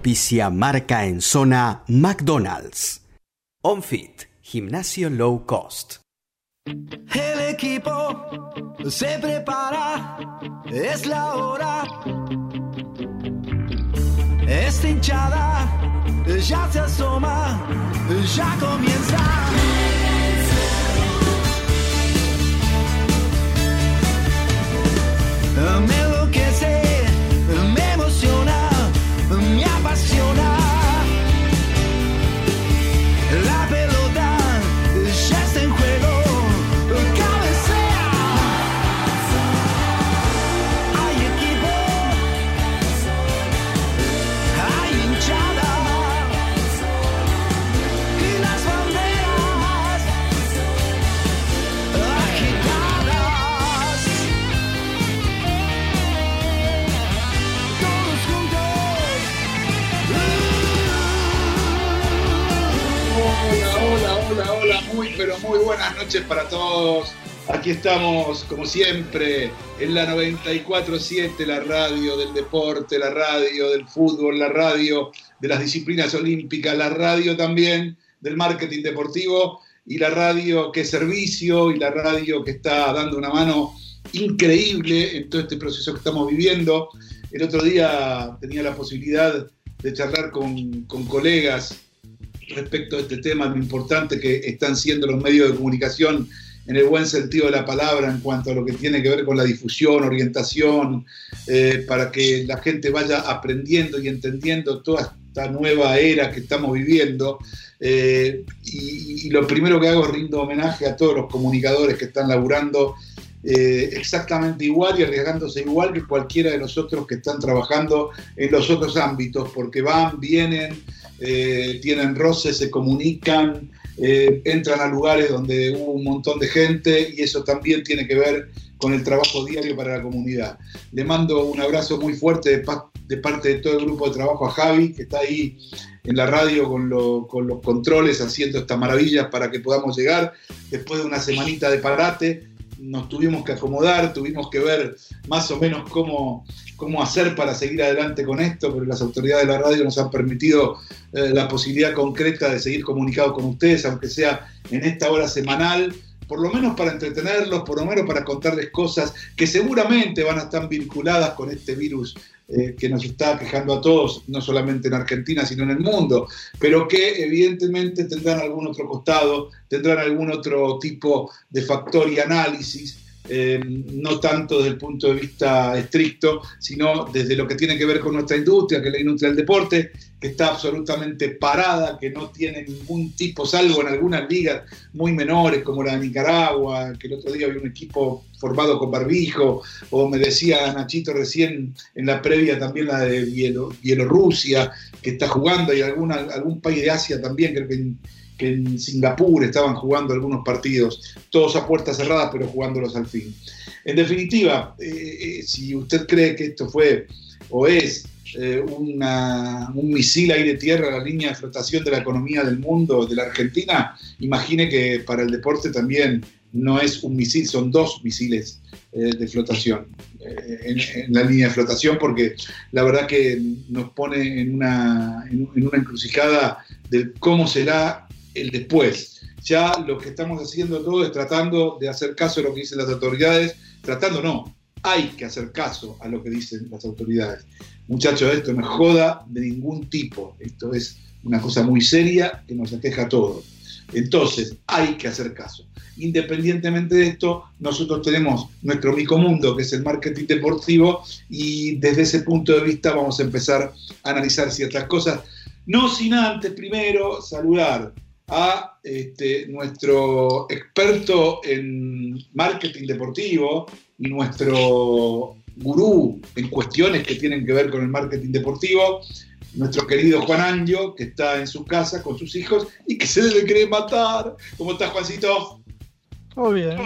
Auspicia marca en zona McDonald's. OnFit, gimnasio low cost. El equipo se prepara, es la hora. Esta hinchada ya se asoma, ya comienza. Pero muy buenas noches para todos. Aquí estamos, como siempre, en la 94.7, la radio del deporte, la radio del fútbol, la radio de las disciplinas olímpicas, la radio también del marketing deportivo y la radio que es servicio y la radio que está dando una mano increíble en todo este proceso que estamos viviendo. El otro día tenía la posibilidad de charlar con, con colegas respecto a este tema, lo importante que están siendo los medios de comunicación en el buen sentido de la palabra en cuanto a lo que tiene que ver con la difusión, orientación, eh, para que la gente vaya aprendiendo y entendiendo toda esta nueva era que estamos viviendo. Eh, y, lo primero que hago es rindo homenaje a todos los comunicadores que están laburando eh, exactamente igual y arriesgándose igual que cualquiera de los otros que están trabajando en los otros ámbitos, porque van, vienen, eh, tienen roces, se comunican, eh, entran a lugares donde hubo un montón de gente y eso también tiene que ver con el trabajo diario para la comunidad. Le mando un abrazo muy fuerte de, pa- de parte de todo el grupo de trabajo a Javi, que está ahí en la radio con, con los controles haciendo estas maravillas para que podamos llegar después de una semanita de parate nos tuvimos que acomodar, tuvimos que ver más o menos cómo, cómo hacer para seguir adelante con esto, pero las autoridades de la radio nos han permitido eh, la posibilidad concreta de seguir comunicados con ustedes, aunque sea en esta hora semanal, por lo menos para entretenerlos, por lo menos para contarles cosas que seguramente van a estar vinculadas con este virus eh, que nos está quejando a todos, no solamente en Argentina, sino en el mundo, pero que evidentemente tendrán algún otro costado, tendrán algún otro tipo de factor y análisis, eh, no tanto desde el punto de vista estricto, sino desde lo que tiene que ver con nuestra industria, que es la industria del deporte, que está absolutamente parada, que no tiene ningún tipo, salvo en algunas ligas muy menores, como la de Nicaragua, que el otro día había un equipo formado con barbijo, o me decía Nachito recién en la previa también la de Bielo- Bielorrusia, que está jugando, y alguna, algún país de Asia también, creo que que en Singapur estaban jugando algunos partidos, todos a puertas cerradas, pero jugándolos al fin. En definitiva, eh, eh, si usted cree que esto fue o es eh, un misil aire-tierra la línea de flotación de la economía del mundo, de la Argentina, imagine que para el deporte también no es un misil, son dos misiles eh, de flotación en, en la línea de flotación, porque la verdad que nos pone en una, en, en una encrucijada de cómo será el después. Ya lo que estamos haciendo todo es tratando de hacer caso a lo que dicen las autoridades, tratando no, hay que hacer caso a lo que dicen las autoridades. Muchachos, esto no es joda de ningún tipo, esto es una cosa muy seria que nos aqueja a todos. Entonces, hay que hacer caso. Independientemente de esto, nosotros tenemos nuestro micomundo, que es el marketing deportivo, y desde ese punto de vista vamos a empezar a analizar ciertas cosas. No sin antes, primero, saludar a este, nuestro experto en marketing deportivo y nuestro gurú en cuestiones que tienen que ver con el marketing deportivo, nuestro querido Juan Anjo, que está en su casa con sus hijos y que se debe querer matar. ¿Cómo estás, Juancito? Todo bien.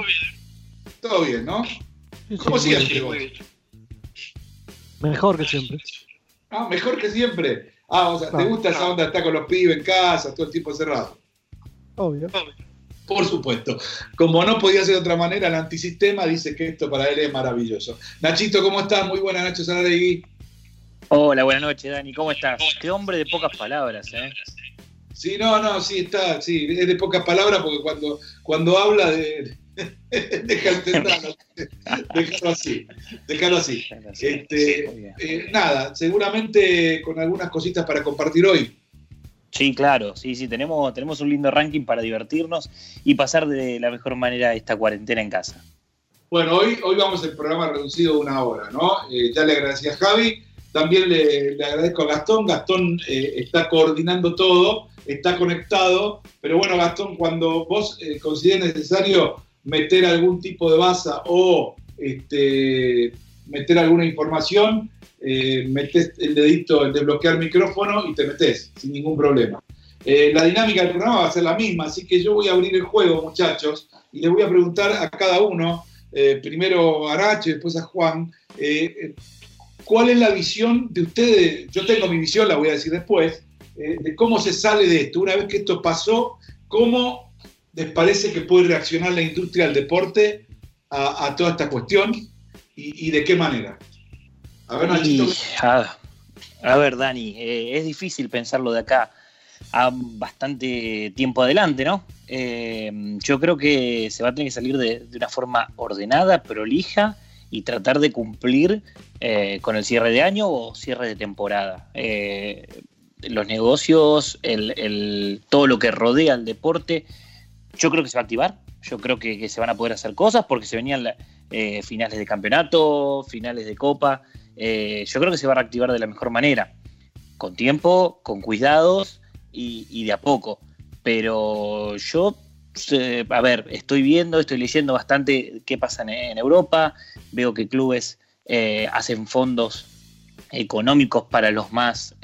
Todo bien, ¿no? Sí, ¿Cómo sí, siempre vos? Mejor que siempre. Ah, mejor que siempre. Ah, o sea, ¿te No. gusta esa onda de estar con los pibes en casa, todo el tiempo encerrado? Obvio. Por supuesto. Como no podía ser de otra manera, el antisistema dice que esto para él es maravilloso. Nachito, ¿cómo estás? Muy buenas noches, Aralegui. Hola, buenas noches, Dani. ¿Cómo estás? Qué hombre de pocas palabras, ¿eh? Sí, no, no, sí, está, sí, es de pocas palabras porque cuando, cuando habla de... Deja entenderlo. Déjalo así, déjalo así. Este, eh, nada, seguramente con algunas cositas para compartir hoy. Sí, claro, sí, sí, tenemos, tenemos un lindo ranking para divertirnos y pasar de la mejor manera esta cuarentena en casa. Bueno, hoy, hoy vamos al programa reducido de una hora, ¿no? Eh, ya le agradecí a Javi, también le, le agradezco a Gastón. Gastón eh, está coordinando todo, está conectado, pero bueno, Gastón, cuando vos eh, consideres necesario meter algún tipo de baza o este, meter alguna información, eh, metes el dedito, el de bloquear micrófono y te metes sin ningún problema. Eh, la dinámica del programa va a ser la misma, así que yo voy a abrir el juego, muchachos, y les voy a preguntar a cada uno, eh, primero a Arache, después a Juan, ¿cuál es la visión de ustedes? Yo tengo mi visión, la voy a decir después, de cómo se sale de esto. Una vez que esto pasó, ¿cómo les parece que puede reaccionar la industria del deporte a toda esta cuestión y, de qué manera? A ver, Nachito, a, ver, Dani, eh, es difícil pensarlo de acá a bastante tiempo adelante, ¿no? Eh, yo creo que se va a tener que salir de, de una forma ordenada, prolija y tratar de cumplir eh, con el cierre de año o cierre de temporada. Eh, los negocios, el, el- todo lo que rodea al deporte, yo creo que se va a activar. Yo creo que, que se van a poder hacer cosas porque se venían la- eh, finales de campeonato, finales de copa. Eh, yo creo que se va a reactivar de la mejor manera, con tiempo, con cuidados y, de a poco. Pero yo, eh, a ver, estoy viendo, estoy leyendo bastante qué pasa en, Europa, veo que clubes hacen fondos económicos para los más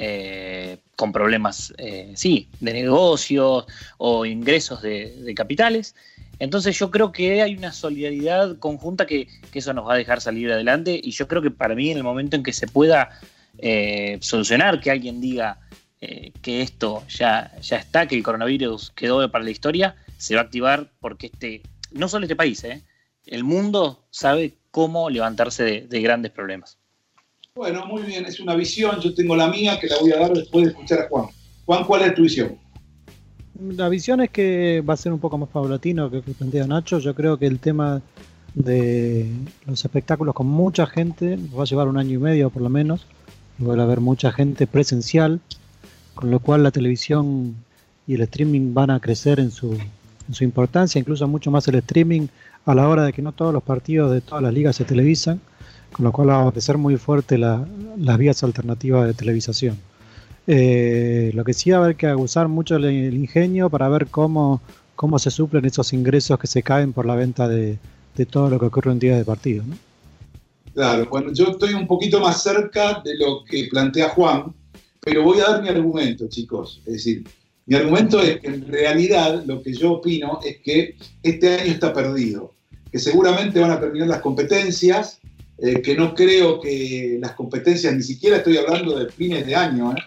con problemas, sí, de negocios o ingresos de capitales. Entonces yo creo que hay una solidaridad conjunta que, eso nos va a dejar salir adelante y yo creo que para mí en el momento en que se pueda eh, solucionar, que alguien diga eh, que esto ya, ya está, que el coronavirus quedó para la historia, se va a activar porque este, no solo este país, eh, el mundo sabe cómo levantarse de grandes problemas. Bueno, muy bien, es una visión, yo tengo la mía que la voy a dar después de escuchar a Juan. Juan, ¿cuál es tu visión? La visión es que va a ser un poco más paulatino que plantea Nacho. Yo creo que el tema de los espectáculos con mucha gente va a llevar un año y medio por lo menos. Va a haber mucha gente presencial, con lo cual la televisión y el streaming van a crecer en su, importancia, incluso mucho más el streaming a la hora de que no todos los partidos de todas las ligas se televisan, con lo cual va a crecer muy fuerte la- las vías alternativas de televisación. Eh, lo que sí va a haber que usar mucho el, el ingenio para ver cómo, cómo se suplen esos ingresos que se caen por la venta de, de todo lo que ocurre en días de partido. ¿no? Claro, bueno, yo estoy un poquito más cerca de lo que plantea Juan, pero voy a dar mi argumento, chicos. Es decir, mi argumento es que en realidad lo que yo opino es que este año está perdido, que seguramente van a terminar las competencias, eh, que no creo que las competencias, ni siquiera estoy hablando de fines de año, ¿eh?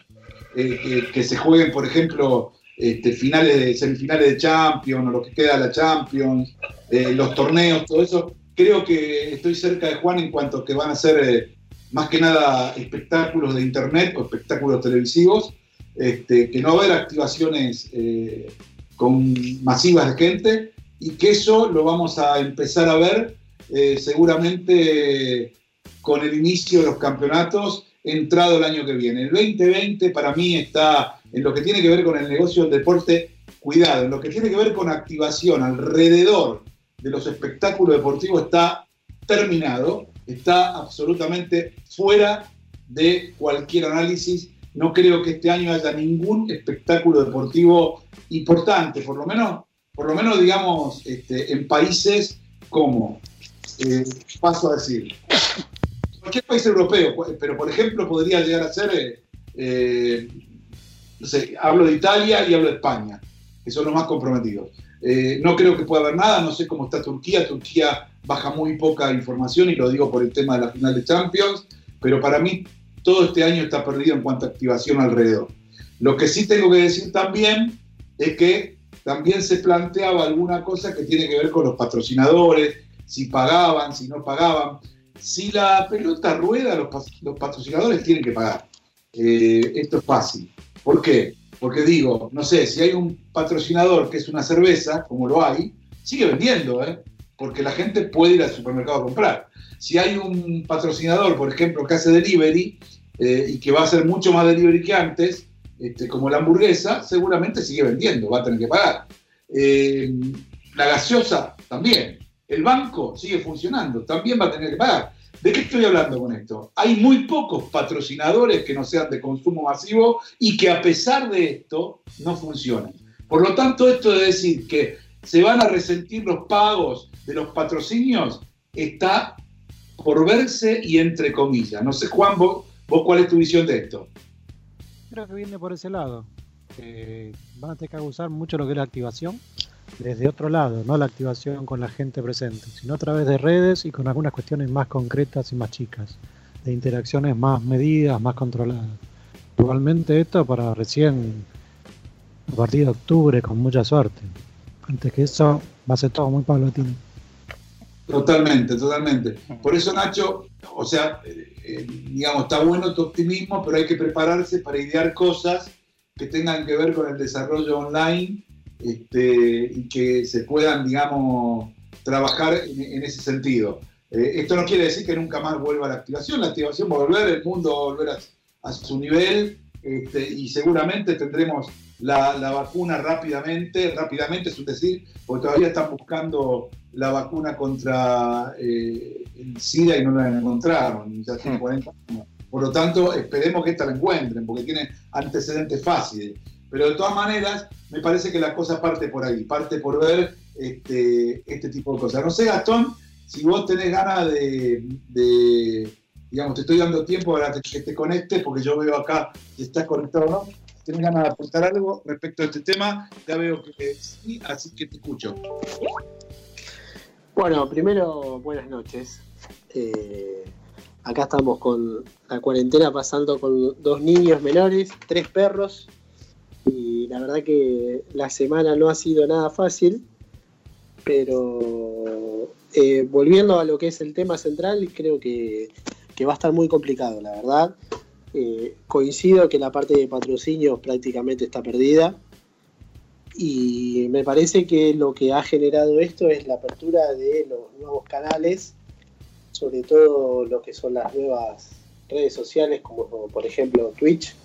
Eh, que, que se jueguen, por ejemplo, este, finales de semifinales de Champions o lo que queda de la Champions, eh, los torneos, todo eso. Creo que estoy cerca de Juan en cuanto a que van a ser eh, más que nada espectáculos de internet o espectáculos televisivos, este, que no va a haber activaciones eh, con masivas de gente y que eso lo vamos a empezar a ver eh, seguramente con el inicio de los campeonatos entrado el año que viene. El 2020 para mí está en lo que tiene que ver con el negocio del deporte, cuidado, en lo que tiene que ver con activación alrededor de los espectáculos deportivos está terminado, está absolutamente fuera de cualquier análisis. No creo que este año haya ningún espectáculo deportivo importante, por lo menos, por lo menos digamos, este, en países como, eh, paso a decir, cualquier país europeo, pero por ejemplo podría llegar a ser, eh, eh, no sé, hablo de Italia y hablo de España, que son los más comprometidos. Eh, no creo que pueda haber nada, no sé cómo está Turquía, Turquía baja muy poca información y lo digo por el tema de la final de Champions, pero para mí todo este año está perdido en cuanto a activación alrededor. Lo que sí tengo que decir también es que también se planteaba alguna cosa que tiene que ver con los patrocinadores, si pagaban, si no pagaban. Si la pelota rueda, los, los patrocinadores tienen que pagar. eh, esto es fácil. ¿Por qué? Porque digo, no sé, si hay un patrocinador que es una cerveza, como lo hay, sigue vendiendo, ¿eh? porque la gente puede ir al supermercado a comprar. Si hay un patrocinador, por ejemplo, que hace delivery eh, y que va a hacer mucho más delivery que antes, este, como la hamburguesa, seguramente sigue vendiendo, va a tener que pagar. Eh, la gaseosa también. El banco sigue funcionando, también va a tener que pagar. ¿De qué estoy hablando con esto? Hay muy pocos patrocinadores que no sean de consumo masivo y que a pesar de esto no funcionan. Por lo tanto, esto de decir que se van a resentir los pagos de los patrocinios está por verse y entre comillas. No sé, Juan, vos, vos cuál es tu visión de esto. Creo que viene por ese lado. Eh, van a tener que usar mucho lo que es la activación desde otro lado, no la activación con la gente presente, sino a través de redes y con algunas cuestiones más concretas y más chicas, de interacciones más medidas, más controladas. Igualmente esto para recién a partir de octubre con mucha suerte. Antes que eso va a ser todo muy paulatino. Totalmente, totalmente. Por eso, Nacho, o sea, eh, eh, digamos, está bueno tu optimismo, pero hay que prepararse para idear cosas que tengan que ver con el desarrollo online este, y que se puedan, digamos, trabajar en, en ese sentido. Eh, esto no quiere decir que nunca más vuelva la activación, la activación va a volver, el mundo va a volver a, a su nivel este, y seguramente tendremos la, la, vacuna rápidamente, rápidamente es decir, porque todavía están buscando la vacuna contra eh, el SIDA y no la encontraron, ya tiene 40 años. Por lo tanto, esperemos que esta la encuentren, porque tiene antecedentes fáciles. Pero de todas maneras, me parece que la cosa parte por ahí, parte por ver este, este tipo de cosas. No sé, Gastón, si vos tenés ganas de, digamos, te estoy dando tiempo para que te conectes, porque yo veo acá si estás conectado o no. ¿Tienes ganas de apuntar algo respecto a este tema? Ya veo que sí, así que te escucho. Bueno, primero, buenas noches. Eh, acá estamos con la cuarentena pasando con dos niños menores, tres perros, y la verdad que la semana no ha sido nada fácil, pero eh, volviendo a lo que es el tema central, creo que, que va a estar muy complicado, la verdad. Eh, coincido que la parte de patrocinio prácticamente está perdida y me parece que lo que ha generado esto es la apertura de los nuevos canales, sobre todo lo que son las nuevas redes sociales como por ejemplo Twitch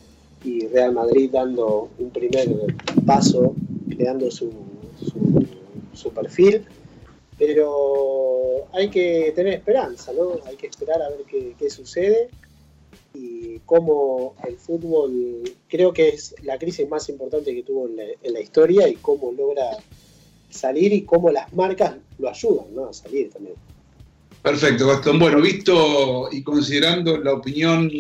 y Real Madrid dando un primer paso, creando su, su, perfil pero hay que tener esperanza, ¿no? Hay que esperar a ver qué, qué, sucede y cómo el fútbol, creo que es la crisis más importante que tuvo en la, en la historia y cómo logra salir y cómo las marcas lo ayudan, ¿no? A salir también. Perfecto, Gastón. Bueno, visto y considerando la opinión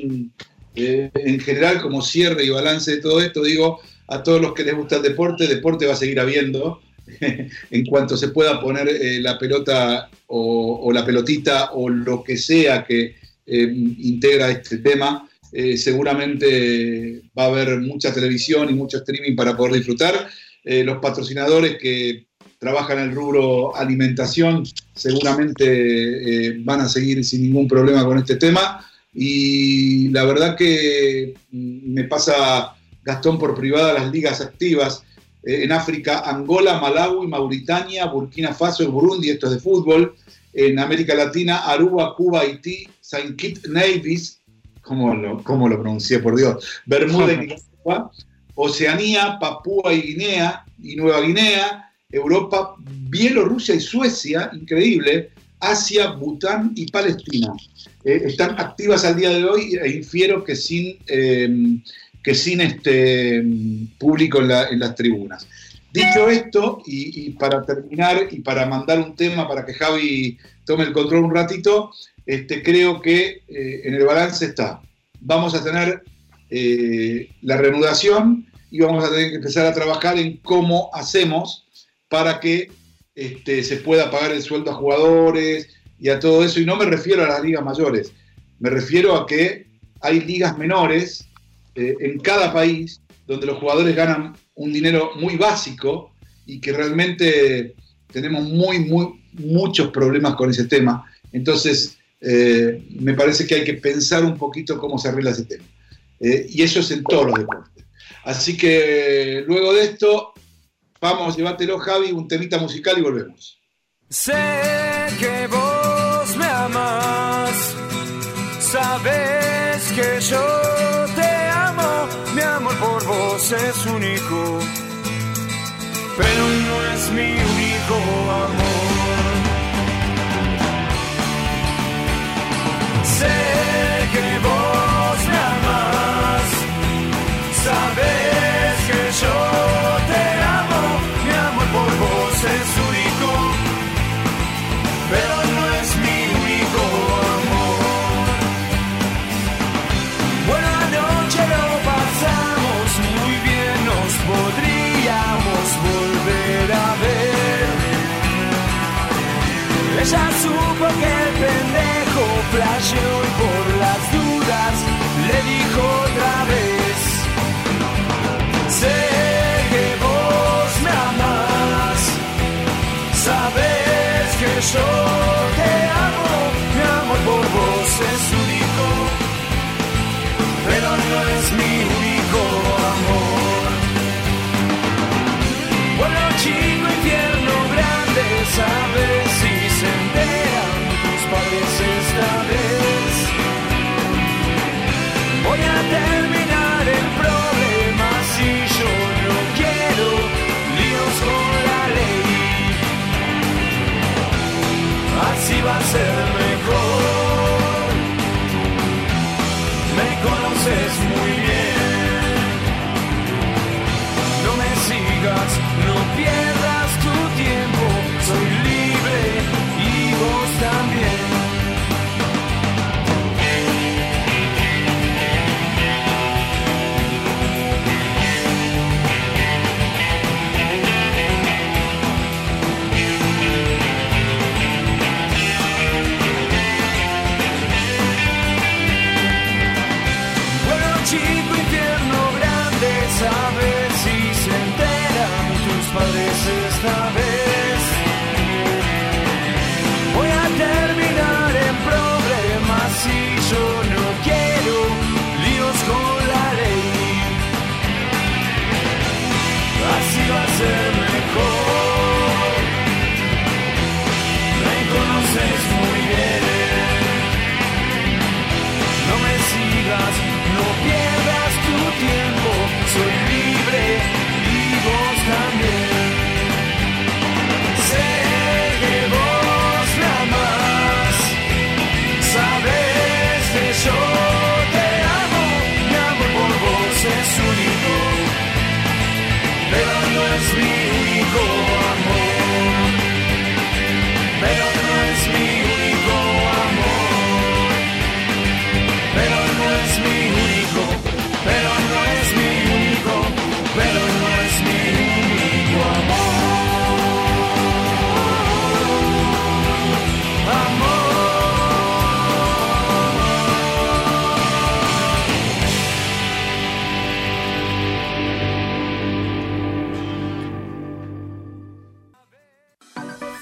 eh, en general como cierre y balance de todo esto, digo a todos los que les gusta el deporte, deporte va a seguir habiendo en cuanto se pueda poner eh, la pelota o, la pelotita o lo que sea que eh, integra este tema, seguramente va a haber mucha televisión y mucho streaming para poder disfrutar. Los patrocinadores que trabajan en el rubro alimentación seguramente van a seguir sin ningún problema con este tema. Y la verdad que mm, me pasa Gastón por privada las ligas activas eh, en África, Angola, Malawi, Mauritania, Burkina Faso, el Burundi, esto es de fútbol, en América Latina, Aruba, Cuba, Haití, Saint Kitts Nevis, ¿cómo lo, cómo lo pronuncié por Dios? Bermuda y Nicaragua, Oceanía, Papúa y Guinea y Nueva Guinea, Europa, Bielorrusia y Suecia, increíble, Asia, Bután y Palestina. Eh, están activas al día de hoy e infiero que sin eh, que sin este público en, la, en las tribunas. Dicho esto, y, para terminar y para mandar un tema para que Javi tome el control un ratito, este, creo que eh, en el balance está. Vamos a tener la reanudación y vamos a tener que empezar a trabajar en cómo hacemos para que este, se pueda pagar el sueldo a jugadores y a todo eso. Y no me refiero a las ligas mayores, me refiero a que hay ligas menores eh, en cada país donde los jugadores ganan un dinero muy básico y que realmente tenemos muy, muy, muchos problemas con ese tema. Entonces, eh, me parece que hay que pensar un poquito cómo se arregla ese tema. Eh, y eso es en todos los deportes. Así que luego de esto, vamos, llévatelo Javi, un temita musical y volvemos. Sé que vos me amas, sabes que yo te amo, mi amor por vos es único, pero no es mi único amor. Yo te amo, mi amor por vos es único, pero no es mi único amor. Bueno, chico, infierno grande, sabes si se enteran tus padres esta vez. Voy a terminar el problema Así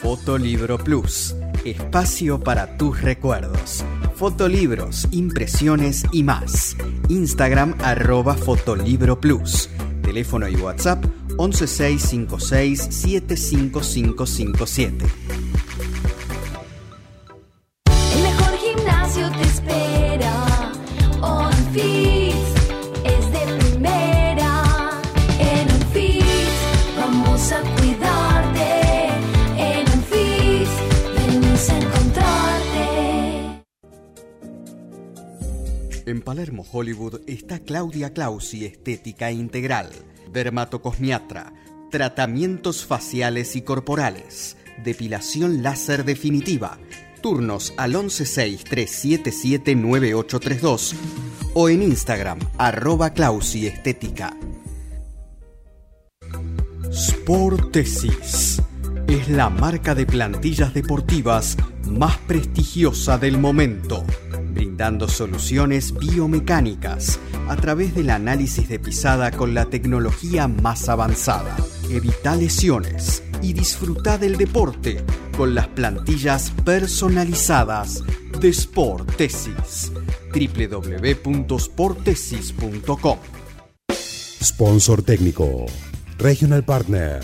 Fotolibro Plus, espacio para tus recuerdos. Fotolibros, impresiones y más. Instagram arroba Fotolibro Plus. Teléfono y WhatsApp 11656 755557. Hollywood, está Claudia Clausi Estética Integral, dermatocosmiatra, tratamientos faciales y corporales, depilación láser definitiva, turnos al 116-377-9832 o en Instagram, arroba Clausi Estética. Sportesis. Es la marca de plantillas deportivas más prestigiosa del momento, brindando soluciones biomecánicas a través del análisis de pisada con la tecnología más avanzada. Evita lesiones y disfruta del deporte con las plantillas personalizadas de Sportesis. www.sportesis.com. Sponsor técnico. Regional Partner.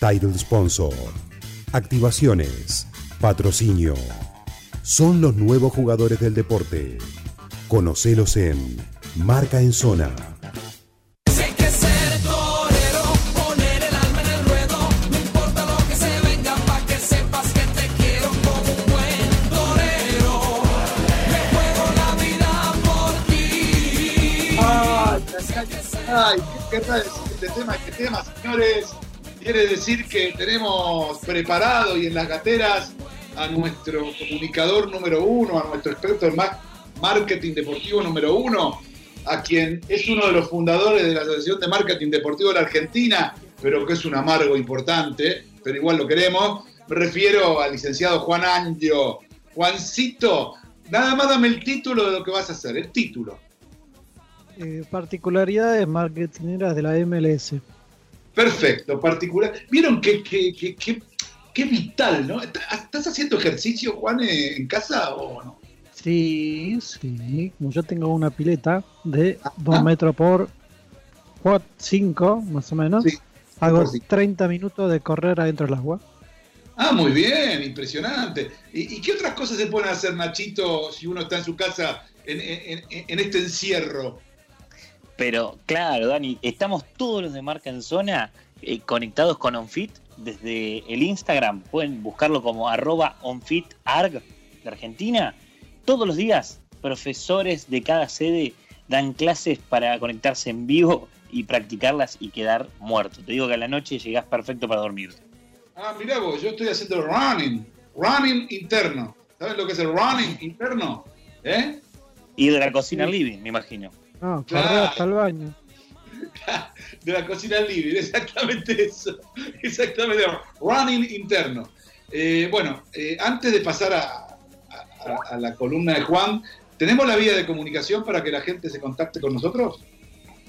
Title Sponsor. Activaciones. Patrocinio. Son los nuevos jugadores del deporte. Conocelos en Marca en Zona. Si hay que ser torero, poner el alma en el ruedo, no importa lo que se venga, pa' que sepas que te quiero como un buen torero. Me juego la vida por ti. Ay, ay, ¿qué querrá decir este tema? ¿Qué tema, señores? Quiere decir que tenemos preparado y en las gateras a nuestro comunicador número uno, a nuestro experto en ma- marketing deportivo número uno, a quien es uno de los fundadores de la Asociación de Marketing Deportivo de la Argentina, pero que es un amargo importante, pero igual lo queremos. Me refiero al licenciado Juan Angio. Juancito, nada más dame el título de lo que vas a hacer, el título. Eh, particularidades marketineras de la MLS. Perfecto, particular. ¿Vieron qué, qué, qué, qué- qué vital, no? ¿Estás haciendo ejercicio, Juan, eh, en casa o no? Sí, sí. Como yo tengo una pileta de Ah. 2 metros por 5, más o menos, Sí, hago por cinco. 30 minutos de correr adentro del agua. Ah, muy bien, impresionante. ¿Y, y qué otras cosas se pueden hacer, Nachito, si uno está en su casa en, en- en- en este encierro? Pero claro, Dani, estamos todos los de marca en zona eh, conectados con OnFit desde el Instagram. Pueden buscarlo como arroba OnFitArg de Argentina. Todos los días, profesores de cada sede dan clases para conectarse en vivo y practicarlas y quedar muerto. Te digo que a la noche llegás perfecto para dormirte. Ah, mirá vos, yo estoy haciendo running, running interno. ¿Sabes lo que es el running interno? ¿Eh? Y de la cocina living, me imagino. No, Claro. hasta el baño. de la cocina libre, exactamente eso, exactamente, running interno. Eh, bueno, eh, antes de pasar a, a- la columna de Juan, ¿tenemos la vía de comunicación para que la gente se contacte con nosotros?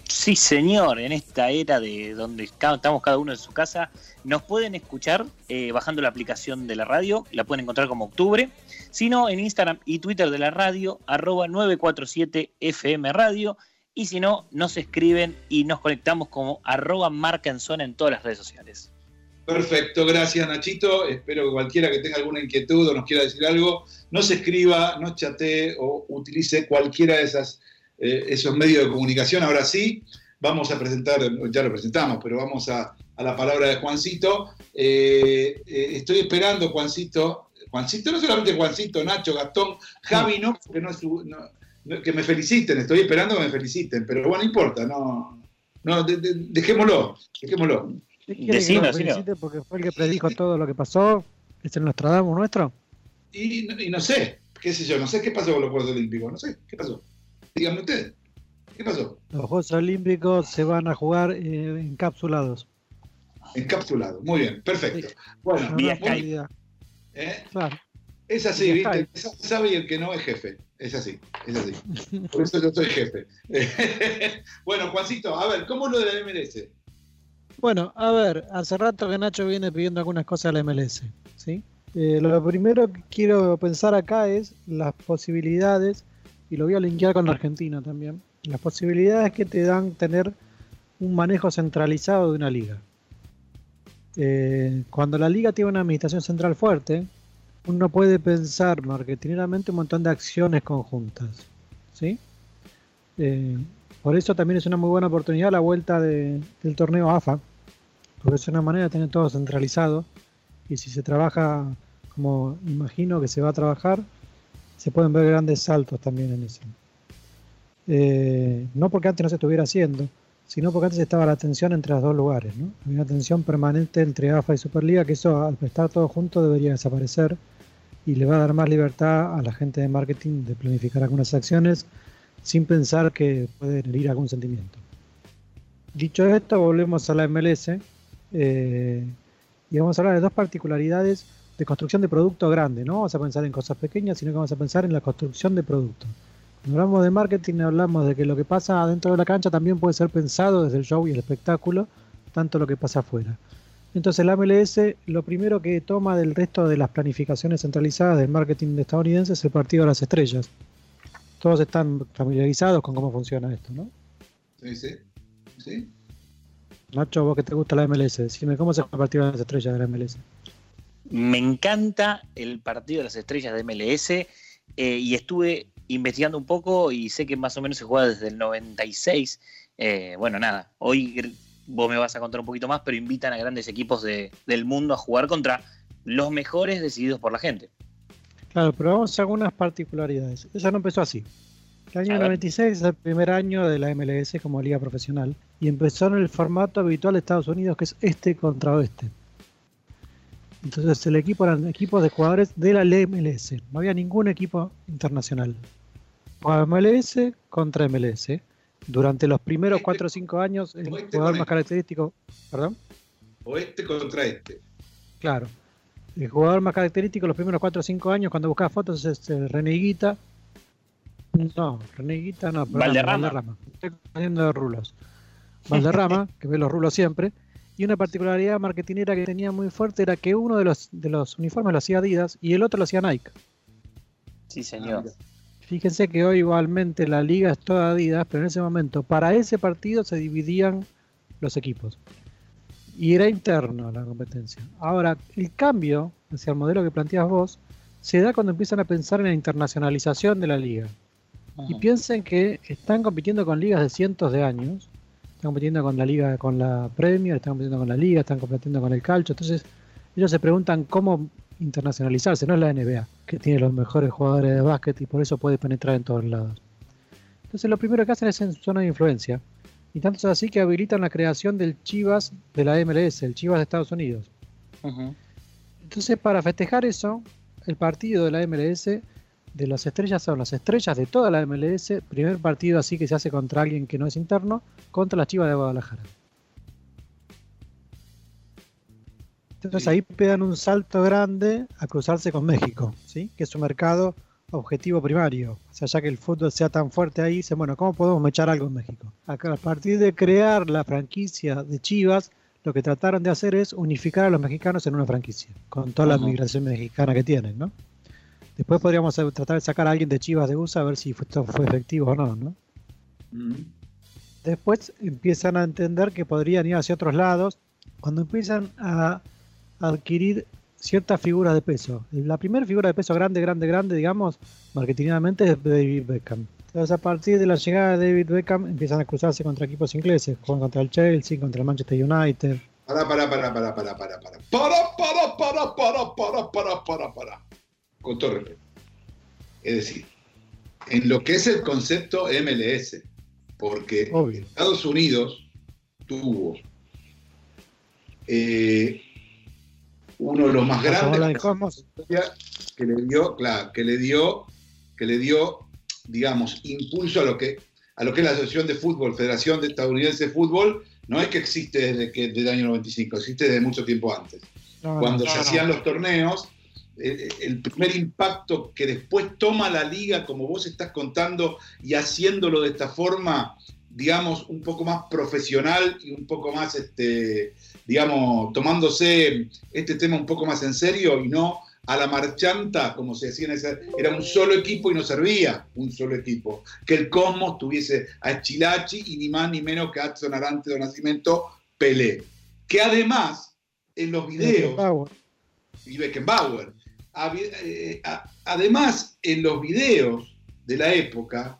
Sí, señor, en esta era de donde estamos cada uno en su casa, nos pueden escuchar eh, bajando la aplicación de la radio, la pueden encontrar como octubre, sino en Instagram y Twitter de la radio, arroba 947 FM Radio, y si no, nos escriben y nos conectamos como arroba marca en zona en todas las redes sociales. Perfecto, gracias Nachito. Espero que cualquiera que tenga alguna inquietud o nos quiera decir algo, nos escriba, nos chatee o utilice cualquiera de esas, eh, esos medios de comunicación. Ahora sí, vamos a presentar, ya lo presentamos, pero vamos a, a la palabra de Juancito. Eh, eh, estoy esperando, Juancito, Juancito, no solamente Juancito, Nacho, Gastón, Javi, no, porque no es su- que me feliciten, estoy esperando que me feliciten, pero bueno, no importa, no, no de- de- dejémoslo, dejémoslo. ¿Qué quiere Decilo, que felicite porque fue el que predijo todo lo que pasó? ¿Es el Nostradamus nuestro? Y, y no sé, qué sé yo, no sé qué pasó con los Juegos Olímpicos, no sé, ¿qué pasó? Díganme ustedes, ¿qué pasó? Los Juegos Olímpicos se van a jugar eh, encapsulados. Encapsulado, muy bien, perfecto. Bueno, No. ¿eh? Claro. es así, ¿viste? Skype. Sabe y el que no es jefe, es así, es así. Por eso yo soy jefe. bueno, Juancito, a ver, ¿cómo es lo de la MLS? Bueno, a ver, hace rato que Nacho viene pidiendo algunas cosas a la MLS, ¿sí? Eh, lo primero que quiero pensar acá es las posibilidades, y lo voy a linkear con la Argentina también, las posibilidades que te dan tener un manejo centralizado de una liga. Eh, cuando la liga tiene una administración central fuerte, uno puede pensar marketingeramente un montón de acciones conjuntas, ¿sí? Eh, por eso también es una muy buena oportunidad la vuelta de- del torneo AFA, porque es una manera de tener todo centralizado y si se trabaja como imagino que se va a trabajar, se pueden ver grandes saltos también en eso. Eh, no porque antes no se estuviera haciendo, sino porque antes estaba la tensión entre los dos lugares, ¿no? Había una tensión permanente entre AFA y Superliga, que eso al estar todo junto debería desaparecer y le va a dar más libertad a la gente de marketing de planificar algunas acciones sin pensar que pueden herir algún sentimiento. Dicho esto, volvemos a la MLS eh, y vamos a hablar de dos particularidades de construcción de producto grande. No vamos a pensar en cosas pequeñas, sino que vamos a pensar en la construcción de producto. Cuando hablamos de marketing, hablamos de que lo que pasa dentro de la cancha también puede ser pensado desde el show y el espectáculo, tanto lo que pasa afuera. Entonces la MLS lo primero que toma del resto de las planificaciones centralizadas del marketing estadounidense es el partido de las estrellas. todos están familiarizados con cómo funciona esto, ¿no? Sí, sí. ¿Sí? Nacho, vos que te gusta la MLS, decime cómo se el partido de las estrellas de la MLS. Me encanta el partido de las estrellas de MLS eh, y estuve investigando un poco y sé que más o menos se juega desde el 96. Eh, bueno, nada, hoy vos me vas a contar un poquito más, pero invitan a grandes equipos de- del mundo a jugar contra los mejores decididos por la gente. Claro, pero vamos a algunas particularidades. Eso no empezó así. El año A ver. 96 es el primer año de la MLS como liga profesional y empezó en el formato habitual de Estados Unidos que es este contra oeste. Entonces el equipo eran equipos de jugadores de la MLS, no había ningún equipo internacional. Jugaba MLS contra MLS. Durante los primeros Este- 4 o 5 años el este jugador más este. característico, perdón, Oeste contra este. Claro. El jugador más característico los primeros 4 o 5 años cuando buscaba fotos es este, Reneguita. No, Reneguita no, perdón, Valderrama. Estoy poniendo de rulos. Valderrama, que ve los rulos siempre. Y una particularidad marketinera que tenía muy fuerte era que uno de los, de los uniformes lo hacía Adidas y el otro lo hacía Nike. Sí, Ah, señor. mira. Fíjense que hoy igualmente la liga es toda Adidas, pero en ese momento, para ese partido se dividían los equipos. Y era interno la competencia. Ahora, el cambio hacia el modelo que planteas vos se da cuando empiezan a pensar en la internacionalización de la liga. Y piensen que están compitiendo con ligas de cientos de años. Están compitiendo con la liga, con la Premier, están compitiendo con la liga, están compitiendo con el calcio. Entonces, ellos se preguntan cómo internacionalizarse. No es la NBA, que tiene los mejores jugadores de básquet y por eso puede penetrar en todos lados. Entonces, lo primero que hacen es en su zona de influencia. Y tanto es así que habilitan la creación del Chivas de la MLS, el Chivas de Estados Unidos. Entonces, para festejar eso, el partido de la MLS de las estrellas son las estrellas de toda la MLS. Primer partido así que se hace contra alguien que no es interno, contra las Chivas de Guadalajara. Entonces ahí pegan un salto grande a cruzarse con México, ¿sí? que es su mercado objetivo primario. O sea, ya que el fútbol sea tan fuerte ahí, dicen, bueno, ¿cómo podemos mechar algo en México? A partir de crear la franquicia de Chivas, lo que trataron de hacer es unificar a los mexicanos en una franquicia, con toda la migración mexicana que tienen, ¿no? Después podríamos tratar de sacar a alguien de Chivas de USA a ver si fue- esto fue efectivo o no, ¿no? Después empiezan a entender que podrían ir hacia otros lados cuando empiezan a adquirir ciertas figuras de peso. La primera figura de peso grande, grande, grande, digamos, marketingamente es David Beckham. Entonces a partir de la llegada de David Beckham empiezan a cruzarse contra equipos ingleses, juegan contra el Chelsea, contra el Manchester United. Pará, pará, pará, pará, pará, pará, pará. Pará, pará, pará, pará, pará, pará, pará, pará. Con todo respeto. Es decir, en lo que es el concepto MLS, porque Obvio. Estados Unidos tuvo eh, uno de los más grandes la del Cosmos. que le dio, claro, que le dio, que le dio, digamos, impulso a lo que a lo que es la Asociación de Fútbol, Federación de Estadounidense de Fútbol, no es que existe desde que desde el año 95, existe desde mucho tiempo antes. No, Cuando no, se no. hacían los torneos, eh, el primer impacto que después toma la liga, como vos estás contando, y haciéndolo de esta forma, digamos, un poco más profesional y un poco más, este, digamos, tomándose este tema un poco más en serio y no a la marchanta, como se decía en esa, era un solo equipo y no servía un solo equipo. Que el Cosmos tuviese a Eschilachi y ni más ni menos que a Adson Arante de Nacimiento Pelé. Que además, en los videos, Beckenbauer. y Beckenbauer. Eh, además, en los videos de la época,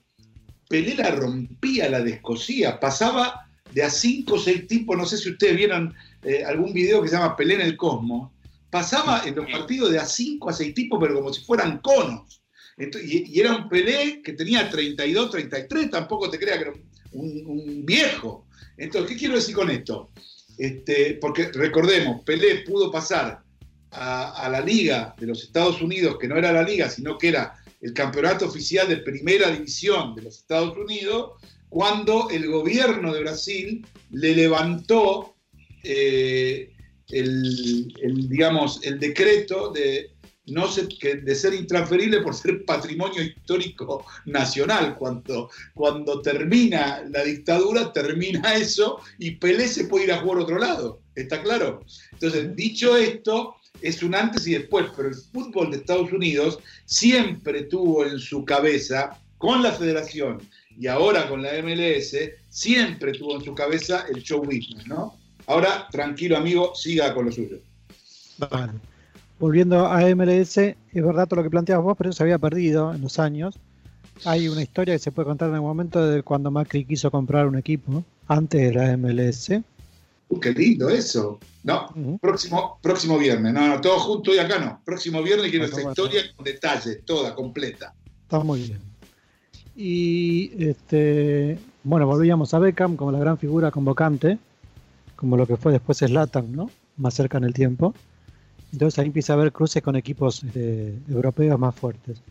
Pelé la rompía, la descosía, pasaba de a cinco o seis tipos, no sé si ustedes vieron eh, algún video que se llama Pelé en el Cosmos, pasaba en los partidos de a cinco a seis tipos, pero como si fueran conos. Ento- y, era un Pelé que tenía 32, 33, tampoco te creas que era un, viejo. Entonces, ¿qué quiero decir con esto? Este, porque recordemos, Pelé pudo pasar a la liga de los Estados Unidos, que no era la liga, sino que era el campeonato oficial de primera división de los Estados Unidos, cuando el gobierno de Brasil le levantó eh, el, digamos, el decreto de, no ser, de ser intransferible por ser patrimonio histórico nacional. Cuando, cuando termina la dictadura, termina eso y Pelé se puede ir a jugar a otro lado. ¿Está claro? Entonces, dicho esto, es un antes y después, pero el fútbol de Estados Unidos siempre tuvo en su cabeza con la federación y ahora con la MLS, siempre tuvo en su cabeza el show business, ¿no? Ahora, tranquilo amigo, siga con lo suyo. Vale. Volviendo a MLS, es verdad todo lo que planteabas vos, pero se había perdido en los años. Hay una historia que se puede contar en algún momento de cuando Macri quiso comprar un equipo antes de la MLS. Uh, qué lindo eso. No, próximo, próximo viernes. No, no, todo junto y acá no. Próximo viernes quiero bueno. historia con detalle, toda, completa. Está muy bien. Y este, bueno, volvíamos a Beckham como la gran figura convocante, como lo que fue después Slatan, ¿no? Más cerca en el tiempo. Entonces ahí empieza a haber cruces con equipos este, europeos más fuertes.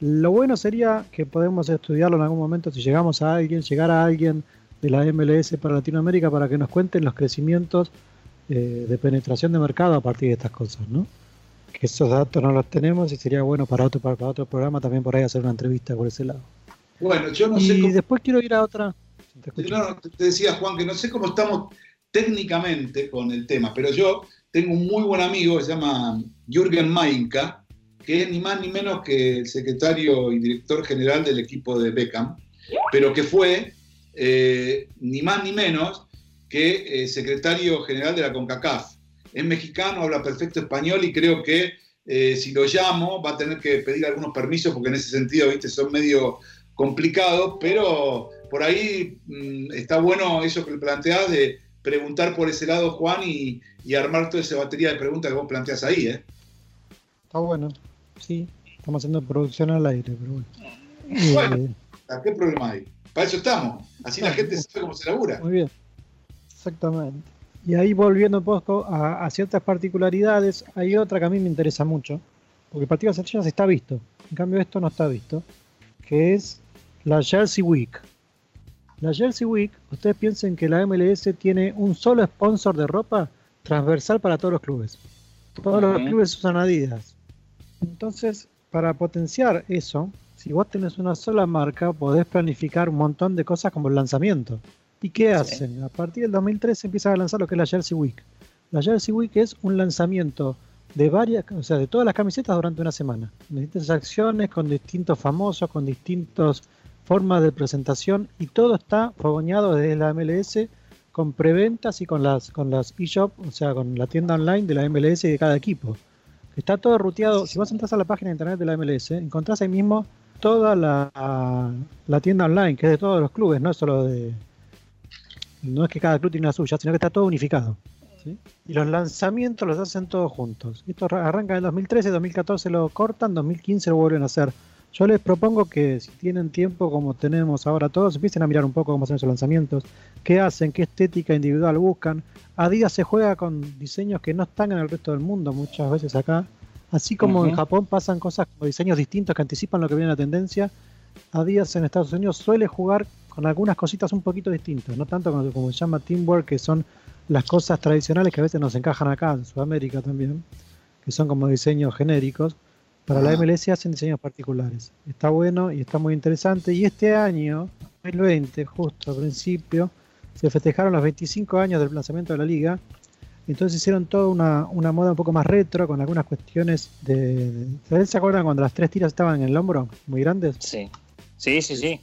Lo bueno sería que podemos estudiarlo en algún momento si llegamos a alguien, llegar a alguien de la MLS para Latinoamérica para que nos cuenten los crecimientos eh, de penetración de mercado a partir de estas cosas, ¿no? Que esos datos no los tenemos y sería bueno para otro, para otro programa también por ahí hacer una entrevista por ese lado. Bueno, yo no sé y cómo. después quiero ir a otra. No, te te decía Juan que no sé cómo estamos técnicamente con el tema, pero yo tengo un muy buen amigo que se llama Jürgen Mainka, que es ni más ni menos que el secretario y director general del equipo de Beckham, pero que fue eh, ni más ni menos que eh, secretario general de la CONCACAF. Es mexicano, habla perfecto español y creo que eh, si lo llamo va a tener que pedir algunos permisos porque en ese sentido, viste, son medio complicados, pero por ahí mm, está bueno eso que planteás de preguntar por ese lado, Juan, y, y armar toda esa batería de preguntas que vos planteás ahí, ¿eh? Está bueno. Sí, estamos haciendo producción al aire, pero bueno. Bueno. Eh, ¿A ¿Qué problema hay? Para eso estamos. Así la gente sabe cómo se labura. muy bien. Exactamente. Y ahí volviendo un poco a, a ciertas particularidades, hay otra que a mí me interesa mucho, porque el partido de selecciones está visto, en cambio esto no está visto, que es la Jersey Week. La Jersey Week, ustedes piensen que la MLS tiene un solo sponsor de ropa transversal para todos los clubes. Todos los clubes usan Adidas. Entonces, para potenciar eso, si vos tenés una sola marca, podés planificar un montón de cosas como el lanzamiento. ¿Y qué Sí. hacen? A partir del 2013 empiezan a lanzar lo que es la Jersey Week. La Jersey Week es un lanzamiento de varias, o sea, de todas las camisetas durante una semana. Distintas acciones con distintos famosos, con distintas formas de presentación y todo está fogoneado desde la MLS con preventas y con las con las eShop, o sea, con la tienda online de la MLS y de cada equipo. Está todo ruteado. Si vos entras a la página de internet de la MLS, encontrás ahí mismo toda la, la tienda online, que es de todos los clubes, no es solo de. No es que cada club tiene una suya, sino que está todo unificado. Y los lanzamientos los hacen todos juntos. Esto arra- arranca en el 2013, 2014 lo cortan, 2015 lo vuelven a hacer. Yo les propongo que si tienen tiempo, como tenemos ahora todos, empiecen a mirar un poco cómo hacen esos lanzamientos, qué hacen, qué estética individual buscan. Adidas se juega con diseños que no están en el resto del mundo muchas veces acá. Así como en. Japón pasan cosas como diseños distintos que anticipan lo que viene en la tendencia, Adidas en Estados Unidos suele jugar con algunas cositas un poquito distintas, no tanto como, como se llama Teamwork, que son las cosas tradicionales que a veces nos encajan acá en Sudamérica también, que son como diseños genéricos. Para la Ah. MLS hacen diseños particulares. Está bueno y está muy interesante. Y este año, 2020, justo al principio, se festejaron los 25 años del lanzamiento de la liga. Entonces hicieron toda una, una moda un poco más retro, con algunas cuestiones de... de- ¿Ustedes se acuerdan cuando las tres tiras estaban en el hombro, muy grandes? Sí. Sí, sí, sí.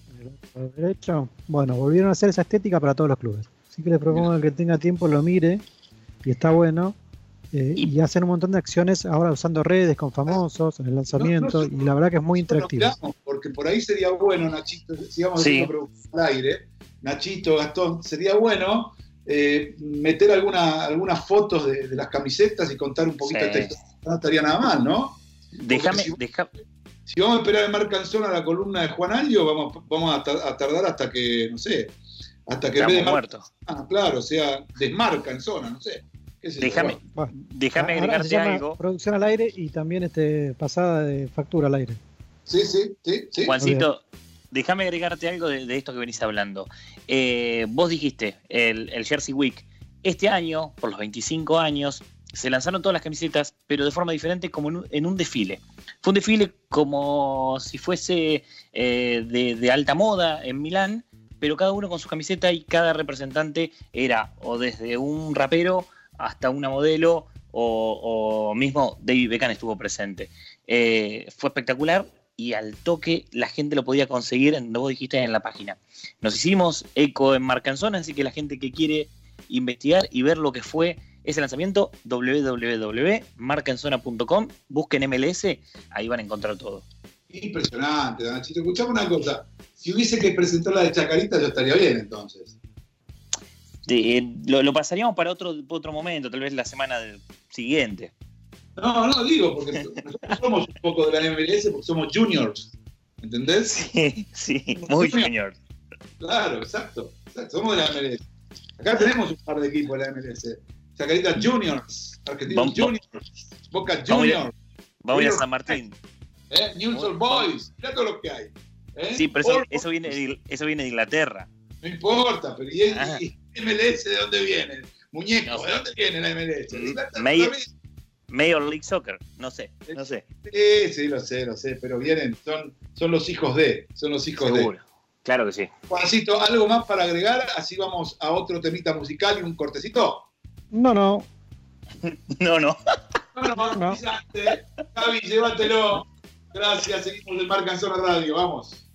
El derecho. Bueno, volvieron a hacer esa estética para todos los clubes. Así que les propongo que el que tenga tiempo lo mire y está bueno. Eh, Y- y hacen un montón de acciones ahora usando redes con famosos en el lanzamiento No, no, y la verdad que es muy interactivo. porque por ahí sería bueno, Nachito, sigamos Sí. al aire, Nachito, Gastón, sería bueno eh, meter alguna, algunas fotos de, de las camisetas y contar un poquito Sí. de texto. No estaría nada mal, ¿no? Déjame, si- deja- Si vamos a esperar de Marc Canzón a la columna de Juan Alio, vamos, vamos a, tar- a tardar hasta que, no sé, hasta que en vez de estamos Marc muertos. Ah, claro, o sea, desmarca en zona, no sé. ¿Qué sé yo, Déjame, bueno. Déjame agregarte algo. Producción al aire y también este pasada de factura al aire. Sí, sí, sí, sí. Juancito, déjame agregarte algo de, esto que venís hablando. Eh, vos dijiste, el, Jersey Week, este año, por los 25 años, se lanzaron todas las camisetas, pero de forma diferente, como en un, desfile. Fue un desfile como si fuese eh, de, alta moda en Milán, pero cada uno con su camiseta y cada representante era o desde un rapero hasta una modelo o, o mismo David Beckham estuvo presente. Eh, fue espectacular y al toque la gente lo podía conseguir, en, vos dijiste en la página. Nos hicimos eco en Marcanzona, así que la gente que quiere investigar y ver lo que fue ese lanzamiento, www.marcanzona.com, busquen MLS, ahí van a encontrar todo. Impresionante, Nachito. Escuchame una cosa. Si hubiese que presentar la de Chacarita, yo estaría bien entonces. De- eh, lo, lo pasaríamos para otro, otro momento, tal vez la semana del- siguiente. No, no, digo, porque nosotros somos un poco de la MLS porque somos juniors. ¿Entendés? Sí, sí, muy junior. Claro, exacto. exacto, Somos de la MLS. Acá tenemos un par de equipos de la MLS. Chacarita Juniors, Argentinos Vamos- Juniors, Boca Juniors, Vamos a San Martín. eh, Newell's Old Boys. Mirá todo lo que hay. ¿eh? Sí, pero eso, viene, de, eso viene de Inglaterra. No importa, pero ¿y, Ah. y MLS de dónde viene? Muñeco, No. ¿de dónde viene la MLS? Mm, May-. Major League Soccer, no sé, no sé. Sí, sí, lo sé, lo sé, pero vienen, son, son los hijos de, son los hijos de. Seguro. Claro que sí. Juancito, ¿algo más para agregar? Así vamos a otro temita musical y un cortecito. No, no. No, no. No, no, No. Javi, llévatelo. Gracias, seguimos en Marca en Zona Radio, vamos.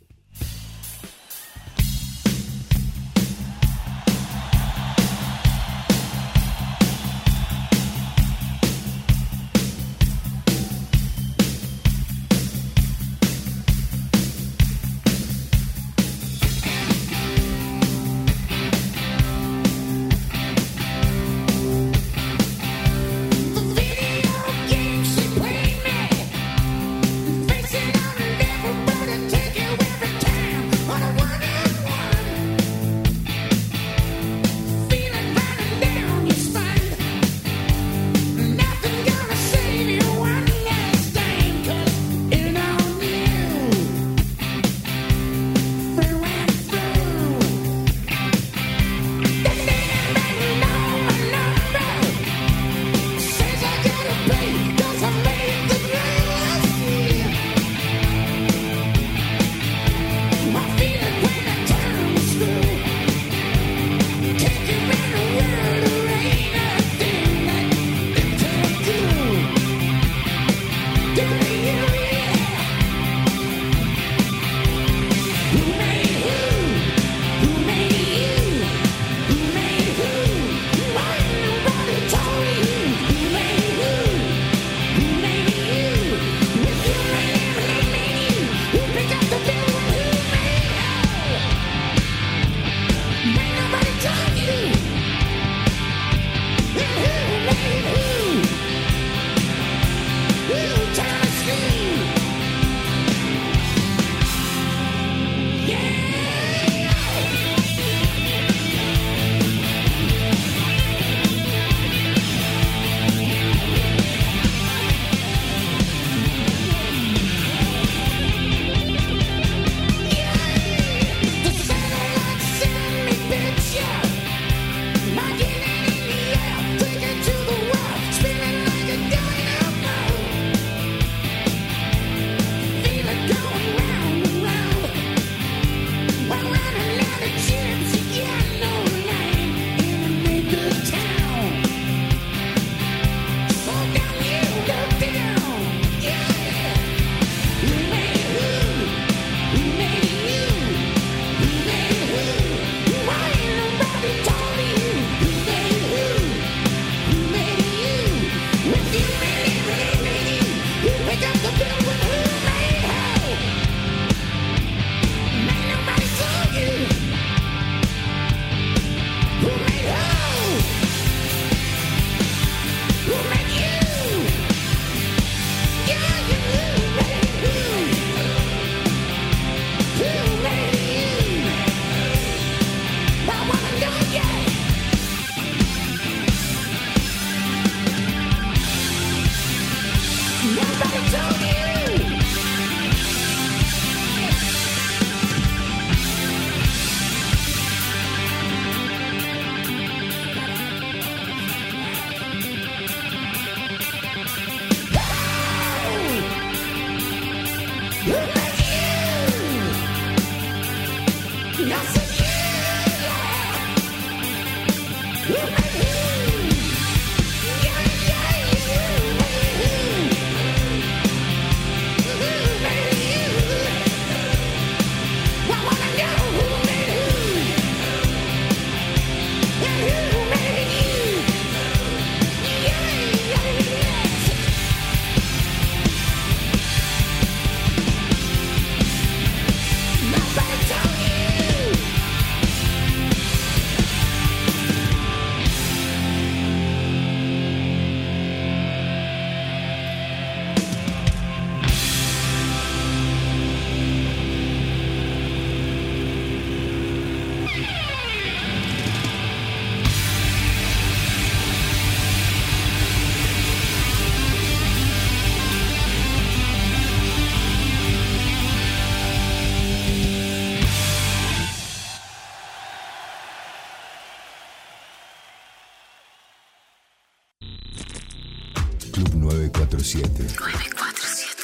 Club 947. 947.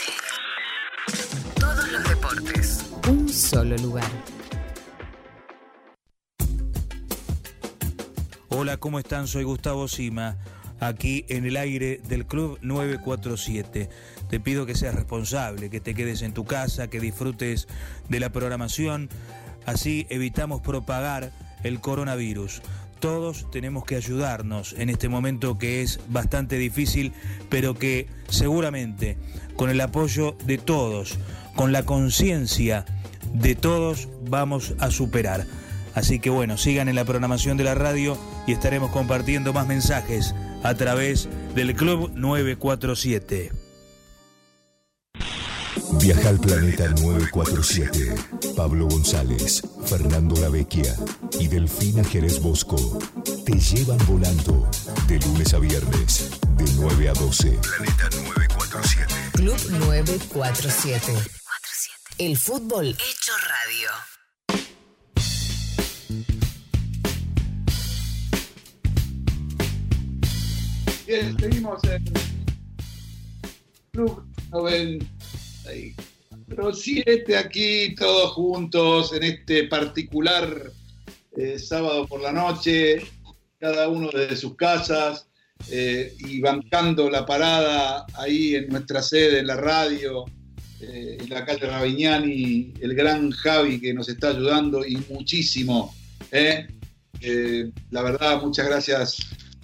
Todos los deportes. Un solo lugar. Hola, ¿cómo están? Soy Gustavo Sima, aquí en el aire del Club 947. Te pido que seas responsable, que te quedes en tu casa, que disfrutes de la programación. Así evitamos propagar el coronavirus. Todos tenemos que ayudarnos en este momento que es bastante difícil, pero que seguramente con el apoyo de todos, con la conciencia de todos, vamos a superar. Así que bueno, sigan en la programación de la radio y estaremos compartiendo más mensajes a través del Club 947. Viaja al planeta 947. Pablo González, Fernando Lavecchia y Delfina Jerez Bosco te llevan volando de lunes a viernes de 9 a 12. Planeta 947. Club 947. El fútbol hecho radio. Bien, seguimos en Club 97 aquí, todos juntos en este particular eh, sábado por la noche, cada uno desde sus casas eh, y bancando la parada ahí en nuestra sede, en la radio, eh, en la calle Raviñani, el gran Javi que nos está ayudando y muchísimo. la verdad, muchas gracias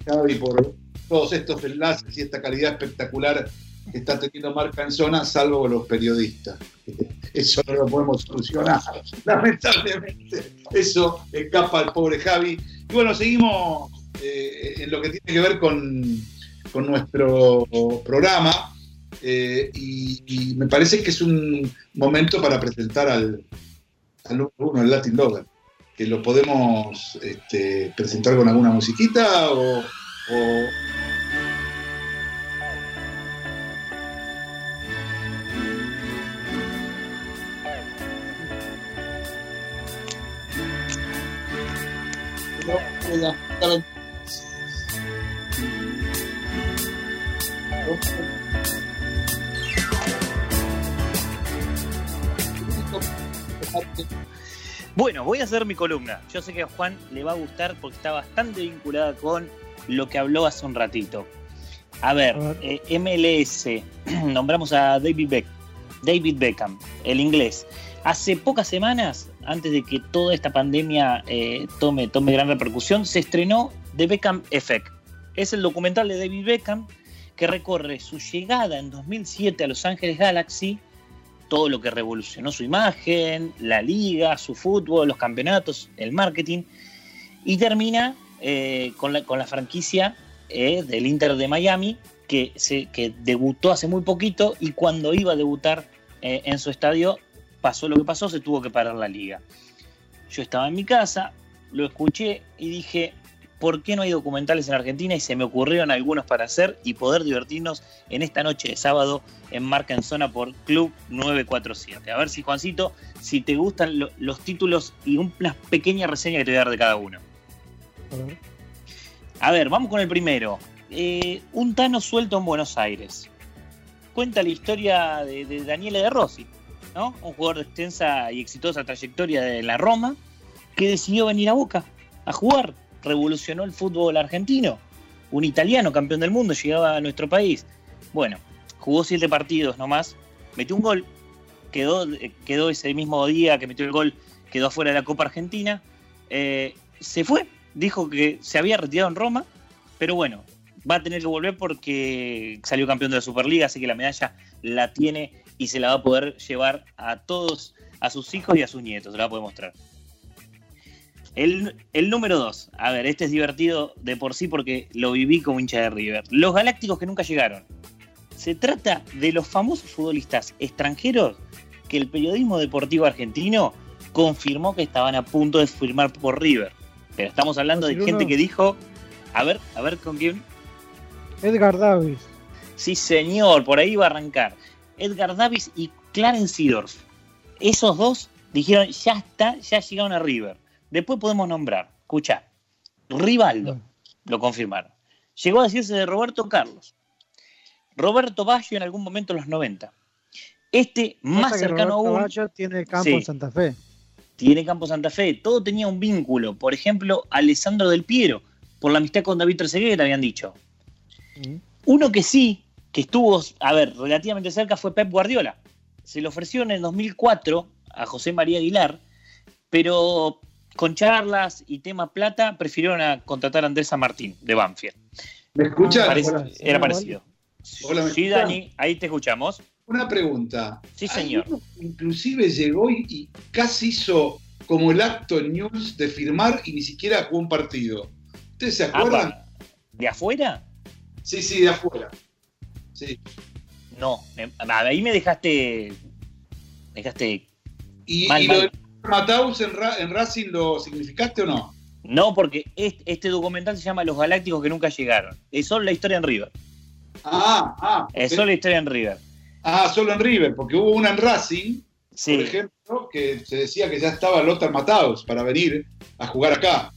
Javi por todos estos enlaces y esta calidad espectacular está teniendo Marca en zona, salvo los periodistas. Eso no lo podemos solucionar, lamentablemente. Eso escapa al pobre Javi. Y bueno, seguimos eh, en lo que tiene que ver con, con nuestro programa. eh, y, me parece que es un momento para presentar al, al número uno, el Latin Lover. Que lo podemos este, presentar con alguna musiquita o Bueno, voy a hacer mi columna. Yo sé que a Juan le va a gustar porque está bastante vinculada con lo que habló hace un ratito. A ver, A ver. eh, MLS, nombramos a David, Beck, David Beckham, el inglés. Hace pocas semanas, antes de que toda esta pandemia eh, tome, tome gran repercusión, se estrenó The Beckham Effect. Es el documental de David Beckham que recorre su llegada en 2007 a Los Ángeles Galaxy todo lo que revolucionó su imagen, la liga, su fútbol, los campeonatos, el marketing, y termina eh, con, la, con la franquicia eh, del Inter de Miami, que, debutó hace muy poquito y cuando iba a debutar en su estadio pasó lo que pasó, se tuvo que parar la liga. Yo estaba en mi casa, lo escuché y dije, ¿por qué no hay documentales en Argentina? Y se me ocurrieron algunos para hacer y poder divertirnos en esta noche de sábado en Marca en Zona por Club 947. A ver si, Juancito, si te gustan lo- los títulos y una pequeña reseña que te voy a dar de cada uno. A ver. A ver, vamos con el primero. Eh, un Tano suelto en Buenos Aires. Cuenta la historia de, de Daniele De Rossi, Un jugador de extensa y exitosa trayectoria de la Roma que decidió venir a Boca a jugar. Revolucionó el fútbol argentino. Un italiano campeón del mundo llegaba a nuestro país. Bueno, jugó siete partidos nomás, metió un gol, quedó, quedó ese mismo día que metió el gol, quedó afuera de la Copa Argentina. Eh, se fue, dijo que se había retirado en Roma, pero bueno, va a tener que volver porque salió campeón de la Superliga, así que la medalla la tiene y se la va a poder llevar a todos, a sus hijos y a sus nietos, se la va a poder mostrar. El, el número 2, a ver, este es divertido de por sí porque lo viví como hincha de River. Los Galácticos que nunca llegaron. Se trata de los famosos futbolistas extranjeros que el periodismo deportivo argentino confirmó que estaban a punto de firmar por River. Pero estamos hablando de gente que dijo, a ver, a ver con quién. Edgar Davis. Sí, señor, por ahí va a arrancar. Edgar Davis y Clarence Seedorf. Esos dos dijeron, ya está, ya llegaron a River. Después podemos nombrar, escucha, Rivaldo, lo confirmaron. Llegó a decirse de Roberto Carlos. Roberto Baggio en algún momento en los 90. Este, más que cercano Roberto aún, Baggio tiene campo Sí. en Santa Fe. tiene Campo Santa Fe. Todo tenía un vínculo. Por ejemplo, Alessandro Del Piero, por la amistad con David Trezeguet, habían dicho. Uno que sí, que estuvo, a ver, relativamente cerca fue Pep Guardiola. Se le ofreció en el 2004 a José María Aguilar, pero con charlas y tema plata prefirieron a contratar a Andrés San Martín de Banfield. ¿Me escuchas? Hola. era parecido. Hola, ¿me sí? Dani, ahí te escuchamos. Una pregunta. Sí, señor. Inclusive llegó y, y casi hizo como el acto en News de firmar y ni siquiera jugó un partido. ¿Ustedes se acuerdan? ¿De afuera? Sí, sí, de afuera. Sí. No, me- ahí me dejaste. Dejaste. ¿Y, Mal, y lo mal. de Mataus en, Ra- en Racing lo significaste o no? No, porque este, este documental se llama Los Galácticos que nunca llegaron. Es solo la historia en River. Ah, ah. Es solo la historia en River. Ah, solo en River, porque hubo una en Racing, Sí. por ejemplo, que se decía que ya estaba Lothar Mataus para venir a jugar acá.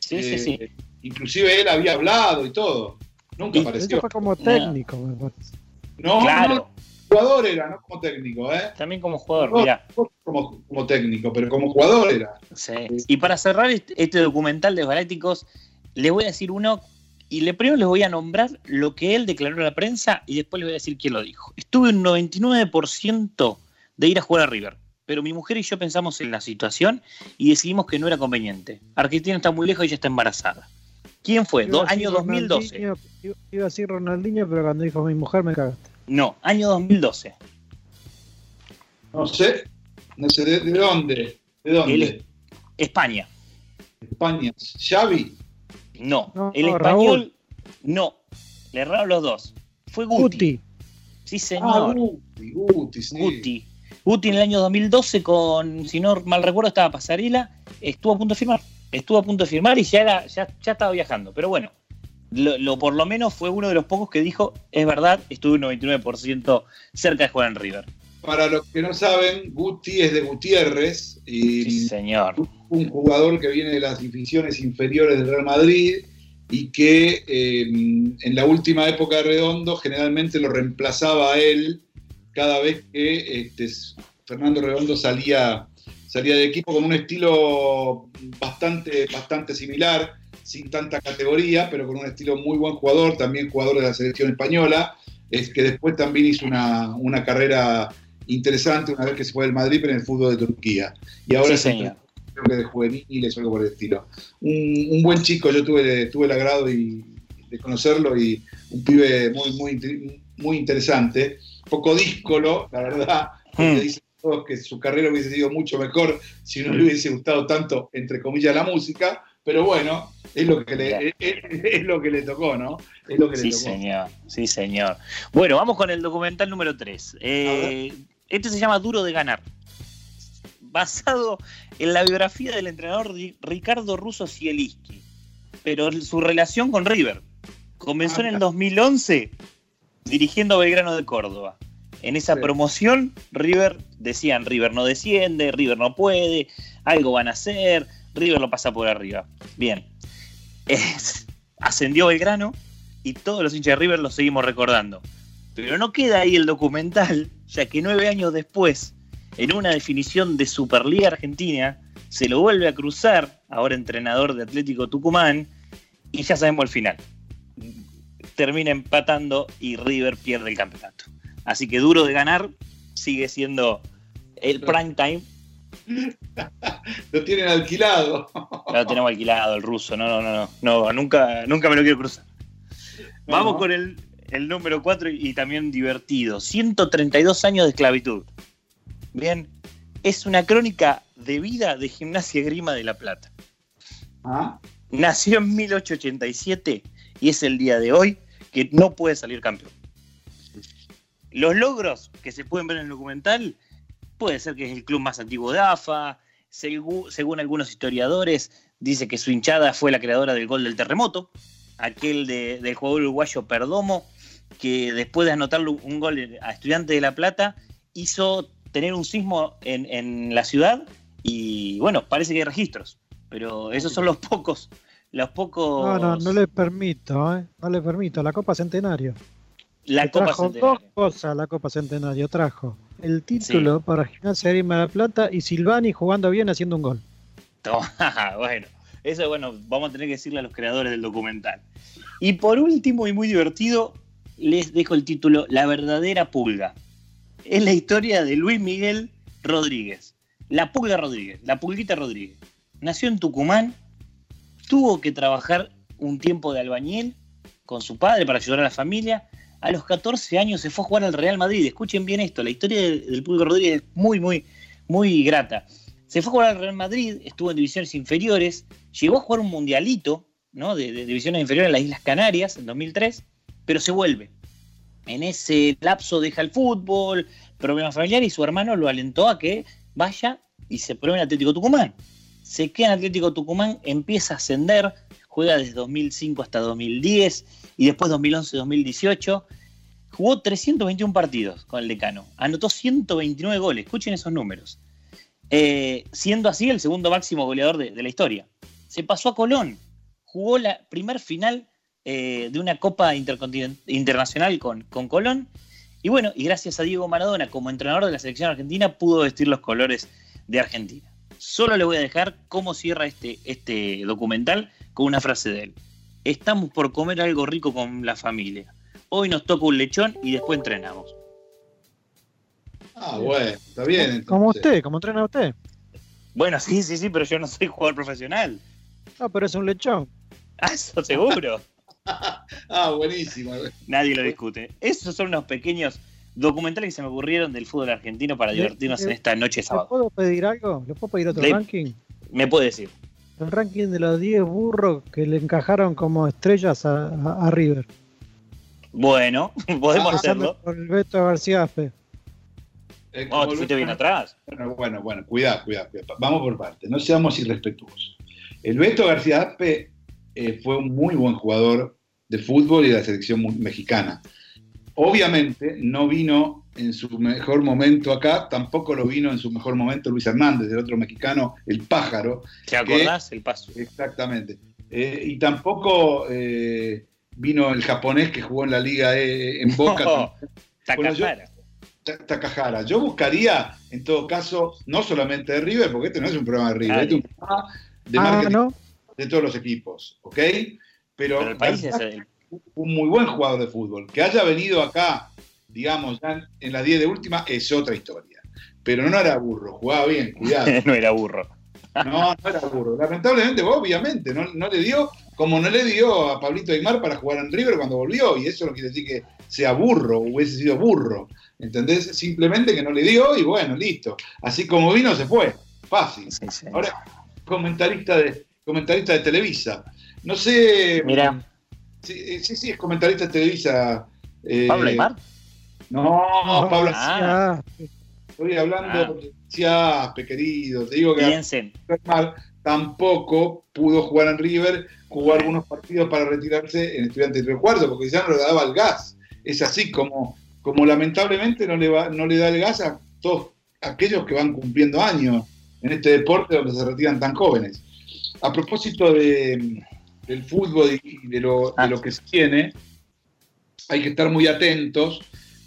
Sí, sí, sí. Eh, Inclusive él había hablado y todo. Nunca apareció. Fue como técnico, me parece. No, Claro. no, jugador era, no como técnico, ¿eh? También como jugador, No, mirá. no como, como técnico, pero como jugador era. Sí. Y para cerrar este, documental de los Galácticos, les voy a decir uno. Y le primero les voy a nombrar lo que él declaró a la prensa y después les voy a decir quién lo dijo. Estuve un 99% de ir a jugar a River, pero mi mujer y yo pensamos en la situación y decidimos que no era conveniente. Argentina está muy lejos y ella está embarazada. ¿Quién fue? Do- año 2012. Ronaldinho, iba- Iba a decir Ronaldinho, pero cuando dijo mi mujer me cagaste. No, año 2012. No sé, no sé de, de dónde. ¿De dónde? España. España. Xavi. No. No, el no, español, Raúl. no. Le erraron los dos. Fue Guti. Guti. Sí, Ah, señor. Guti, Guti, sí. Guti. Guti en el año 2012 con, si no mal recuerdo, estaba Pasarela, estuvo a punto de firmar. Estuvo a punto de firmar y ya, era, ya, ya estaba viajando. Pero bueno, lo, lo- por lo menos fue uno de los pocos que dijo, es verdad, estuve un 99% cerca de jugar en River. Para los que no saben, Guti es de Gutiérrez y Sí, señor. un jugador que viene de las divisiones inferiores del Real Madrid y que eh, en la última época de Redondo generalmente lo reemplazaba a él cada vez que este, Fernando Redondo salía, salía de equipo con un estilo bastante, bastante similar, sin tanta categoría, pero con un estilo muy buen jugador, también jugador de la selección española, es que después también hizo una, una carrera interesante una vez que se fue del Madrid, pero en el fútbol de Turquía. Y ahora Sí, señor. creo que de juveniles o algo por el estilo. Un, un buen chico, yo tuve, tuve el agrado y- de conocerlo y un pibe muy, muy, muy interesante, poco díscolo, la verdad, porque Hmm. dicen todos que su carrera hubiese sido mucho mejor si no le hubiese gustado tanto, entre comillas, la música, pero bueno, es lo que le, es, lo que le tocó, ¿no? Es lo que Sí, le tocó. señor. Sí, señor. Bueno, vamos con el documental número 3. este se llama Duro de Ganar. Basado en la biografía del entrenador Ri- Ricardo Russo Sieliski. Pero su relación con River. Comenzó en el 2011 dirigiendo a Belgrano de Córdoba. En esa Sí. promoción, River decían: River no desciende, River no puede, algo van a hacer, River lo pasa por arriba. Bien. Es- ascendió Belgrano y todos los hinchas de River lo seguimos recordando. Pero no queda ahí el documental, ya que nueve años después, en una definición de Superliga Argentina, se lo vuelve a cruzar, ahora entrenador de Atlético Tucumán, y ya sabemos el final. Termina empatando y River pierde el campeonato. Así que duro de ganar, sigue siendo el prime time. Lo tienen alquilado. Lo tenemos alquilado, el ruso. No, no, no, no. nunca, nunca me lo quiero cruzar. No, Vamos no. con el, el número 4 y, y también divertido. 132 años de esclavitud. Bien, es una crónica de vida de Gimnasia Grima de La Plata. Ah, Nació en 1887 y es el día de hoy que no puede salir campeón. Los logros que se pueden ver en el documental puede ser que es el club más antiguo de AFA, según algunos historiadores, dice que su hinchada fue la creadora del gol del terremoto, aquel de- del jugador uruguayo Perdomo, que después de anotarle un gol a Estudiante de La Plata, hizo tener un sismo en, en la ciudad y bueno, parece que hay registros, pero esos son los pocos, los pocos... No, no, no le permito, ¿eh? No le permito. La Copa Centenario. La Copa trajo dos Centenario. cosas la Copa Centenario. Trajo el título para Gimnasia de Grima de la Plata y Silvani jugando bien haciendo un gol. Toma, bueno, eso bueno, vamos a tener que decirle a los creadores del documental. Y por último y muy divertido, les dejo el título La verdadera pulga. Es la historia de Luis Miguel Rodríguez. La pulga Rodríguez, la pulguita Rodríguez. Nació en Tucumán, tuvo que trabajar un tiempo de albañil con su padre para ayudar a la familia. A los 14 años se fue a jugar al Real Madrid. Escuchen bien esto, la historia del, del Rodríguez es muy, muy, muy grata. Se fue a jugar al Real Madrid, estuvo en divisiones inferiores, llegó a jugar un mundialito ¿no? de, de divisiones inferiores en las Islas Canarias en 2003, pero se vuelve. En ese lapso deja el fútbol, problemas familiares, y su hermano lo alentó a que vaya y se pruebe en Atlético Tucumán. Se queda en Atlético Tucumán, empieza a ascender, juega desde 2005 hasta 2010 y después 2011-2018. Jugó 321 partidos con el decano, anotó 129 goles, escuchen esos números. Eh, siendo así el segundo máximo goleador de, la historia. Se pasó a Colón, jugó la primer final eh, de una Copa Internacional con, con Colón. Y bueno, gracias a Diego Maradona como entrenador de la selección argentina pudo vestir los colores de Argentina. Solo le voy a dejar cómo cierra este, este documental con una frase de él. Estamos por comer algo rico con la familia. Hoy nos toca un lechón y después entrenamos. Ah, bueno, está bien. entonces. Como usted, como entrena usted. Bueno, sí, sí, sí, pero yo no soy jugador profesional. No, pero es un lechón. Ah, eso seguro. Ah, buenísimo. Nadie lo discute. Esos son unos pequeños documentales que se me ocurrieron del fútbol argentino para Le- divertirnos en esta noche de ¿Le sábado. puedo pedir algo? ¿Le puedo pedir otro Le- ranking? Me puede decir. El ranking de los 10 burros que le encajaron como estrellas a, a- a River. Bueno, podemos Ah, hacerlo. Por el Beto García Aspe. Eh, Oh, te fuiste bien atrás. Bueno, bueno, bueno, cuidado, cuidado, cuidado. Vamos por partes, no seamos irrespetuosos. El Beto García Aspe eh, fue un muy buen jugador de fútbol y de la selección mexicana. Obviamente no vino en su mejor momento acá, tampoco lo vino en su mejor momento Luis Hernández, el otro mexicano, el pájaro. ¿Te acordás el paso? Exactamente. Eh, y tampoco eh, vino el japonés que jugó en la liga eh, en Boca. Oh, Bueno, yo- Takahara. Ta- Takahara. Yo buscaría, en todo caso, no solamente de River, porque este no es un programa de River, Ah, este es un programa de Ah, marketing ¿no? de todos los equipos, ¿ok? Pero, Pero el país es el. Un muy buen jugador de fútbol. Que haya venido acá, digamos, ya en- las 10 de última, es otra historia. Pero no era burro, jugaba bien, cuidado. no era burro. No, no era burro. Lamentablemente, obviamente, no, no le dio, como no le dio a Pablito Aymar para jugar en River cuando volvió, y eso no quiere decir que sea burro, hubiese sido burro. ¿Entendés? Simplemente que no le dio y bueno, listo. Así como vino, se fue. Fácil. Sí, sí. Ahora, comentarista de, comentarista de Televisa. No sé. Mira, Sí, eh, sí, sí, es comentarista de Televisa. eh, Pablo Aymar. No, Pablo. Ah. Ah, Estoy hablando Ah. de Ciaspe, querido. Te digo que Piensen. Aymar tampoco pudo jugar en River, jugó algunos partidos para retirarse en Estudiantes de Río Cuarto, porque ya no le daba el gas. Es así como, como lamentablemente no le, va, no le da el gas a todos aquellos que van cumpliendo años en este deporte donde se retiran tan jóvenes. A propósito de, del fútbol y de lo, de lo que se tiene, hay que estar muy atentos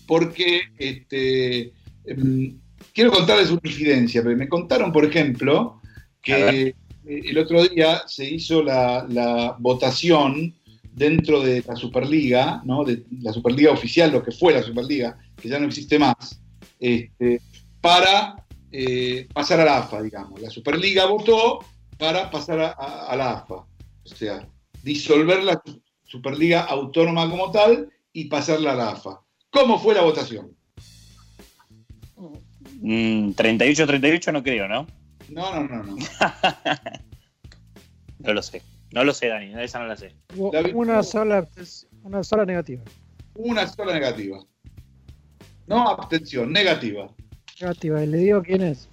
porque este, em, quiero contarles una incidencia, pero me contaron, por ejemplo, que eh, el otro día se hizo la, la votación dentro de la Superliga, ¿no? de la Superliga oficial, lo que fue la Superliga, que ya no existe más, este, para eh, pasar a la AFA, digamos. La Superliga votó para pasar a, a- a la AFA, o sea, disolver la Superliga autónoma como tal y pasarla a la AFA. ¿Cómo fue la votación? Mm, 38-38 no creo, ¿no? No, no, no, no. No lo sé. No lo sé, Dani. Esa no la sé. una sola, una sola negativa. Una sola negativa. No abstención, negativa. Negativa. ¿Y le digo quién es?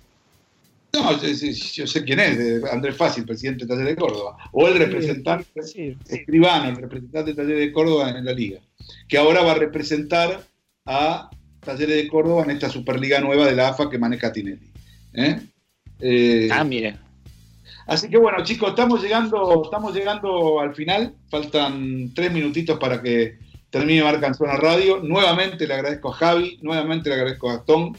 No, yo, yo- yo sé quién es, eh, Andrés Fácil, presidente de Taller de Córdoba. O el representante, Sí, escribano, el representante de Taller de Córdoba en la liga. Que ahora va a representar a Talleres de Córdoba en esta Superliga nueva de la AFA que maneja Tinelli. ¿Eh? Eh, Ah, mire. Así que bueno, chicos, estamos llegando, estamos llegando al final. Faltan tres minutitos para que termine Marca en Zona Radio. Nuevamente le agradezco a Javi, nuevamente le agradezco a Gastón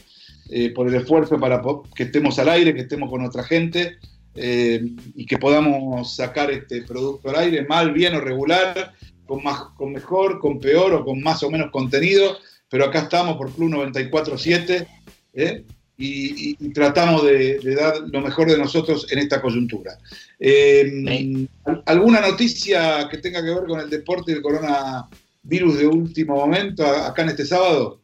eh, por el esfuerzo para que estemos al aire, que estemos con otra gente eh, y que podamos sacar este producto al aire, mal, bien o regular, con, más, con mejor, con peor o con más o menos contenido. Pero acá estamos por Club 94.7 ¿eh? y, y- y tratamos de, de dar lo mejor de nosotros en esta coyuntura. ¿al- ¿Alguna noticia que tenga que ver con el deporte y el coronavirus de último momento acá en este sábado?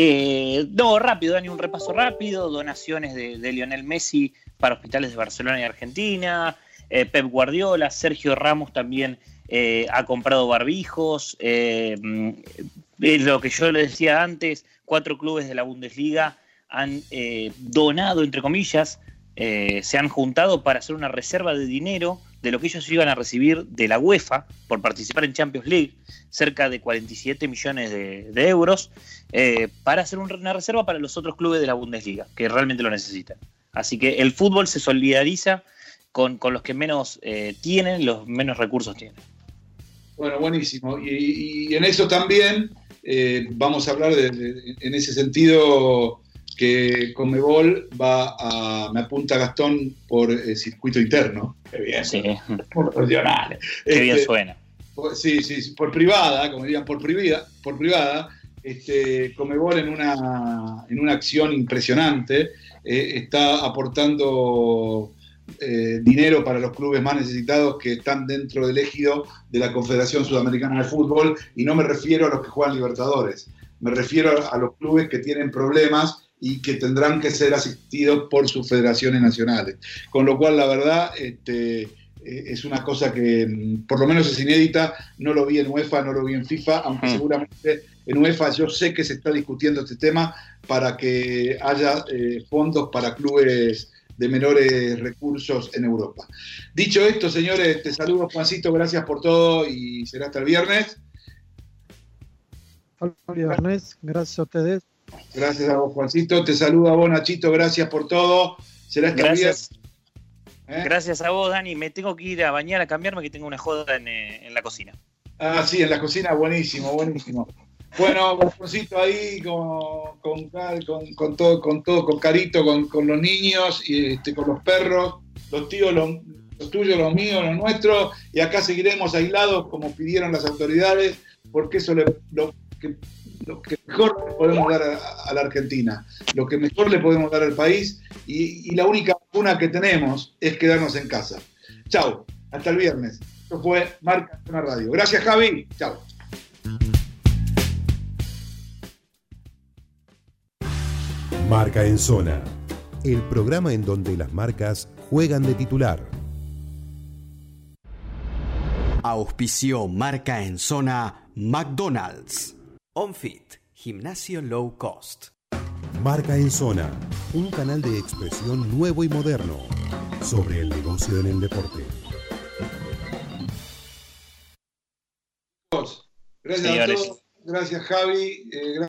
Eh, no, rápido, Dani, un repaso rápido. Donaciones de, Lionel Messi para hospitales de Barcelona y Argentina. Eh, Pep Guardiola, Sergio Ramos también eh, ha comprado barbijos. Mm, lo que yo le decía antes, cuatro clubes de la Bundesliga han donado, entre comillas, se han juntado para hacer una reserva de dinero de lo que ellos iban a recibir de la UEFA por participar en Champions League, cerca de 47 millones de, euros, eh, para hacer un- una reserva para los otros clubes de la Bundesliga, que realmente lo necesitan. Así que el fútbol se solidariza con, con los que menos eh, tienen, los menos recursos tienen. Bueno, buenísimo. Y, en eso también eh, vamos a hablar en ese sentido que Comebol va a, me apunta Gastón por el circuito interno. Qué bien. Sí, Por profesionales. qué bien Este, suena. por- sí, sí, sí, por privada, como dirían, por privada, por privada, este, Comebol en una, en una acción impresionante eh, está aportando eh, dinero para los clubes más necesitados que están dentro del ejido de la Confederación Sudamericana de Fútbol y no me refiero a los que juegan Libertadores, me refiero a, a los clubes que tienen problemas y que tendrán que ser asistidos por sus federaciones nacionales. Con lo cual, la verdad, este, eh, es una cosa que mm, por lo menos es inédita, no lo vi en UEFA, no lo vi en FIFA, aunque Mm. seguramente en UEFA yo sé que se está discutiendo este tema para que haya eh, fondos para clubes de menores recursos en Europa. Dicho esto, señores, te saludo Juancito, gracias por todo y será hasta el viernes. Fabio Ernest, gracias a ustedes. Gracias a vos, Juancito. Te saludo a vos, Nachito, gracias por todo. Será Gracias. viernes. ¿eh? Gracias a vos, Dani. Me tengo que ir a bañar, a cambiarme, que tengo una joda en, eh, en la cocina. Ah, sí, en la cocina, buenísimo, buenísimo. Bueno, Juancito ahí con, con, con- con todo, con todo, con Carito, con, con los niños, y este, con los perros, los tíos, los, los tuyos, los míos, los nuestros, y acá seguiremos aislados como pidieron las autoridades, porque eso es lo que, lo que mejor le podemos dar a, a la Argentina, lo que mejor le podemos dar al país, y, y la única vacuna que tenemos es quedarnos en casa. Chau, hasta el viernes. Esto fue Marca una Radio. Gracias, Javi. Chau. Marca en Zona, el programa en donde las marcas juegan de titular. Auspició Marca en Zona McDonald's. OnFit, gimnasio low cost. Marca en Zona, un canal de expresión nuevo y moderno sobre el negocio en el deporte. Gracias Señores. a todos. Gracias, Javi. Eh,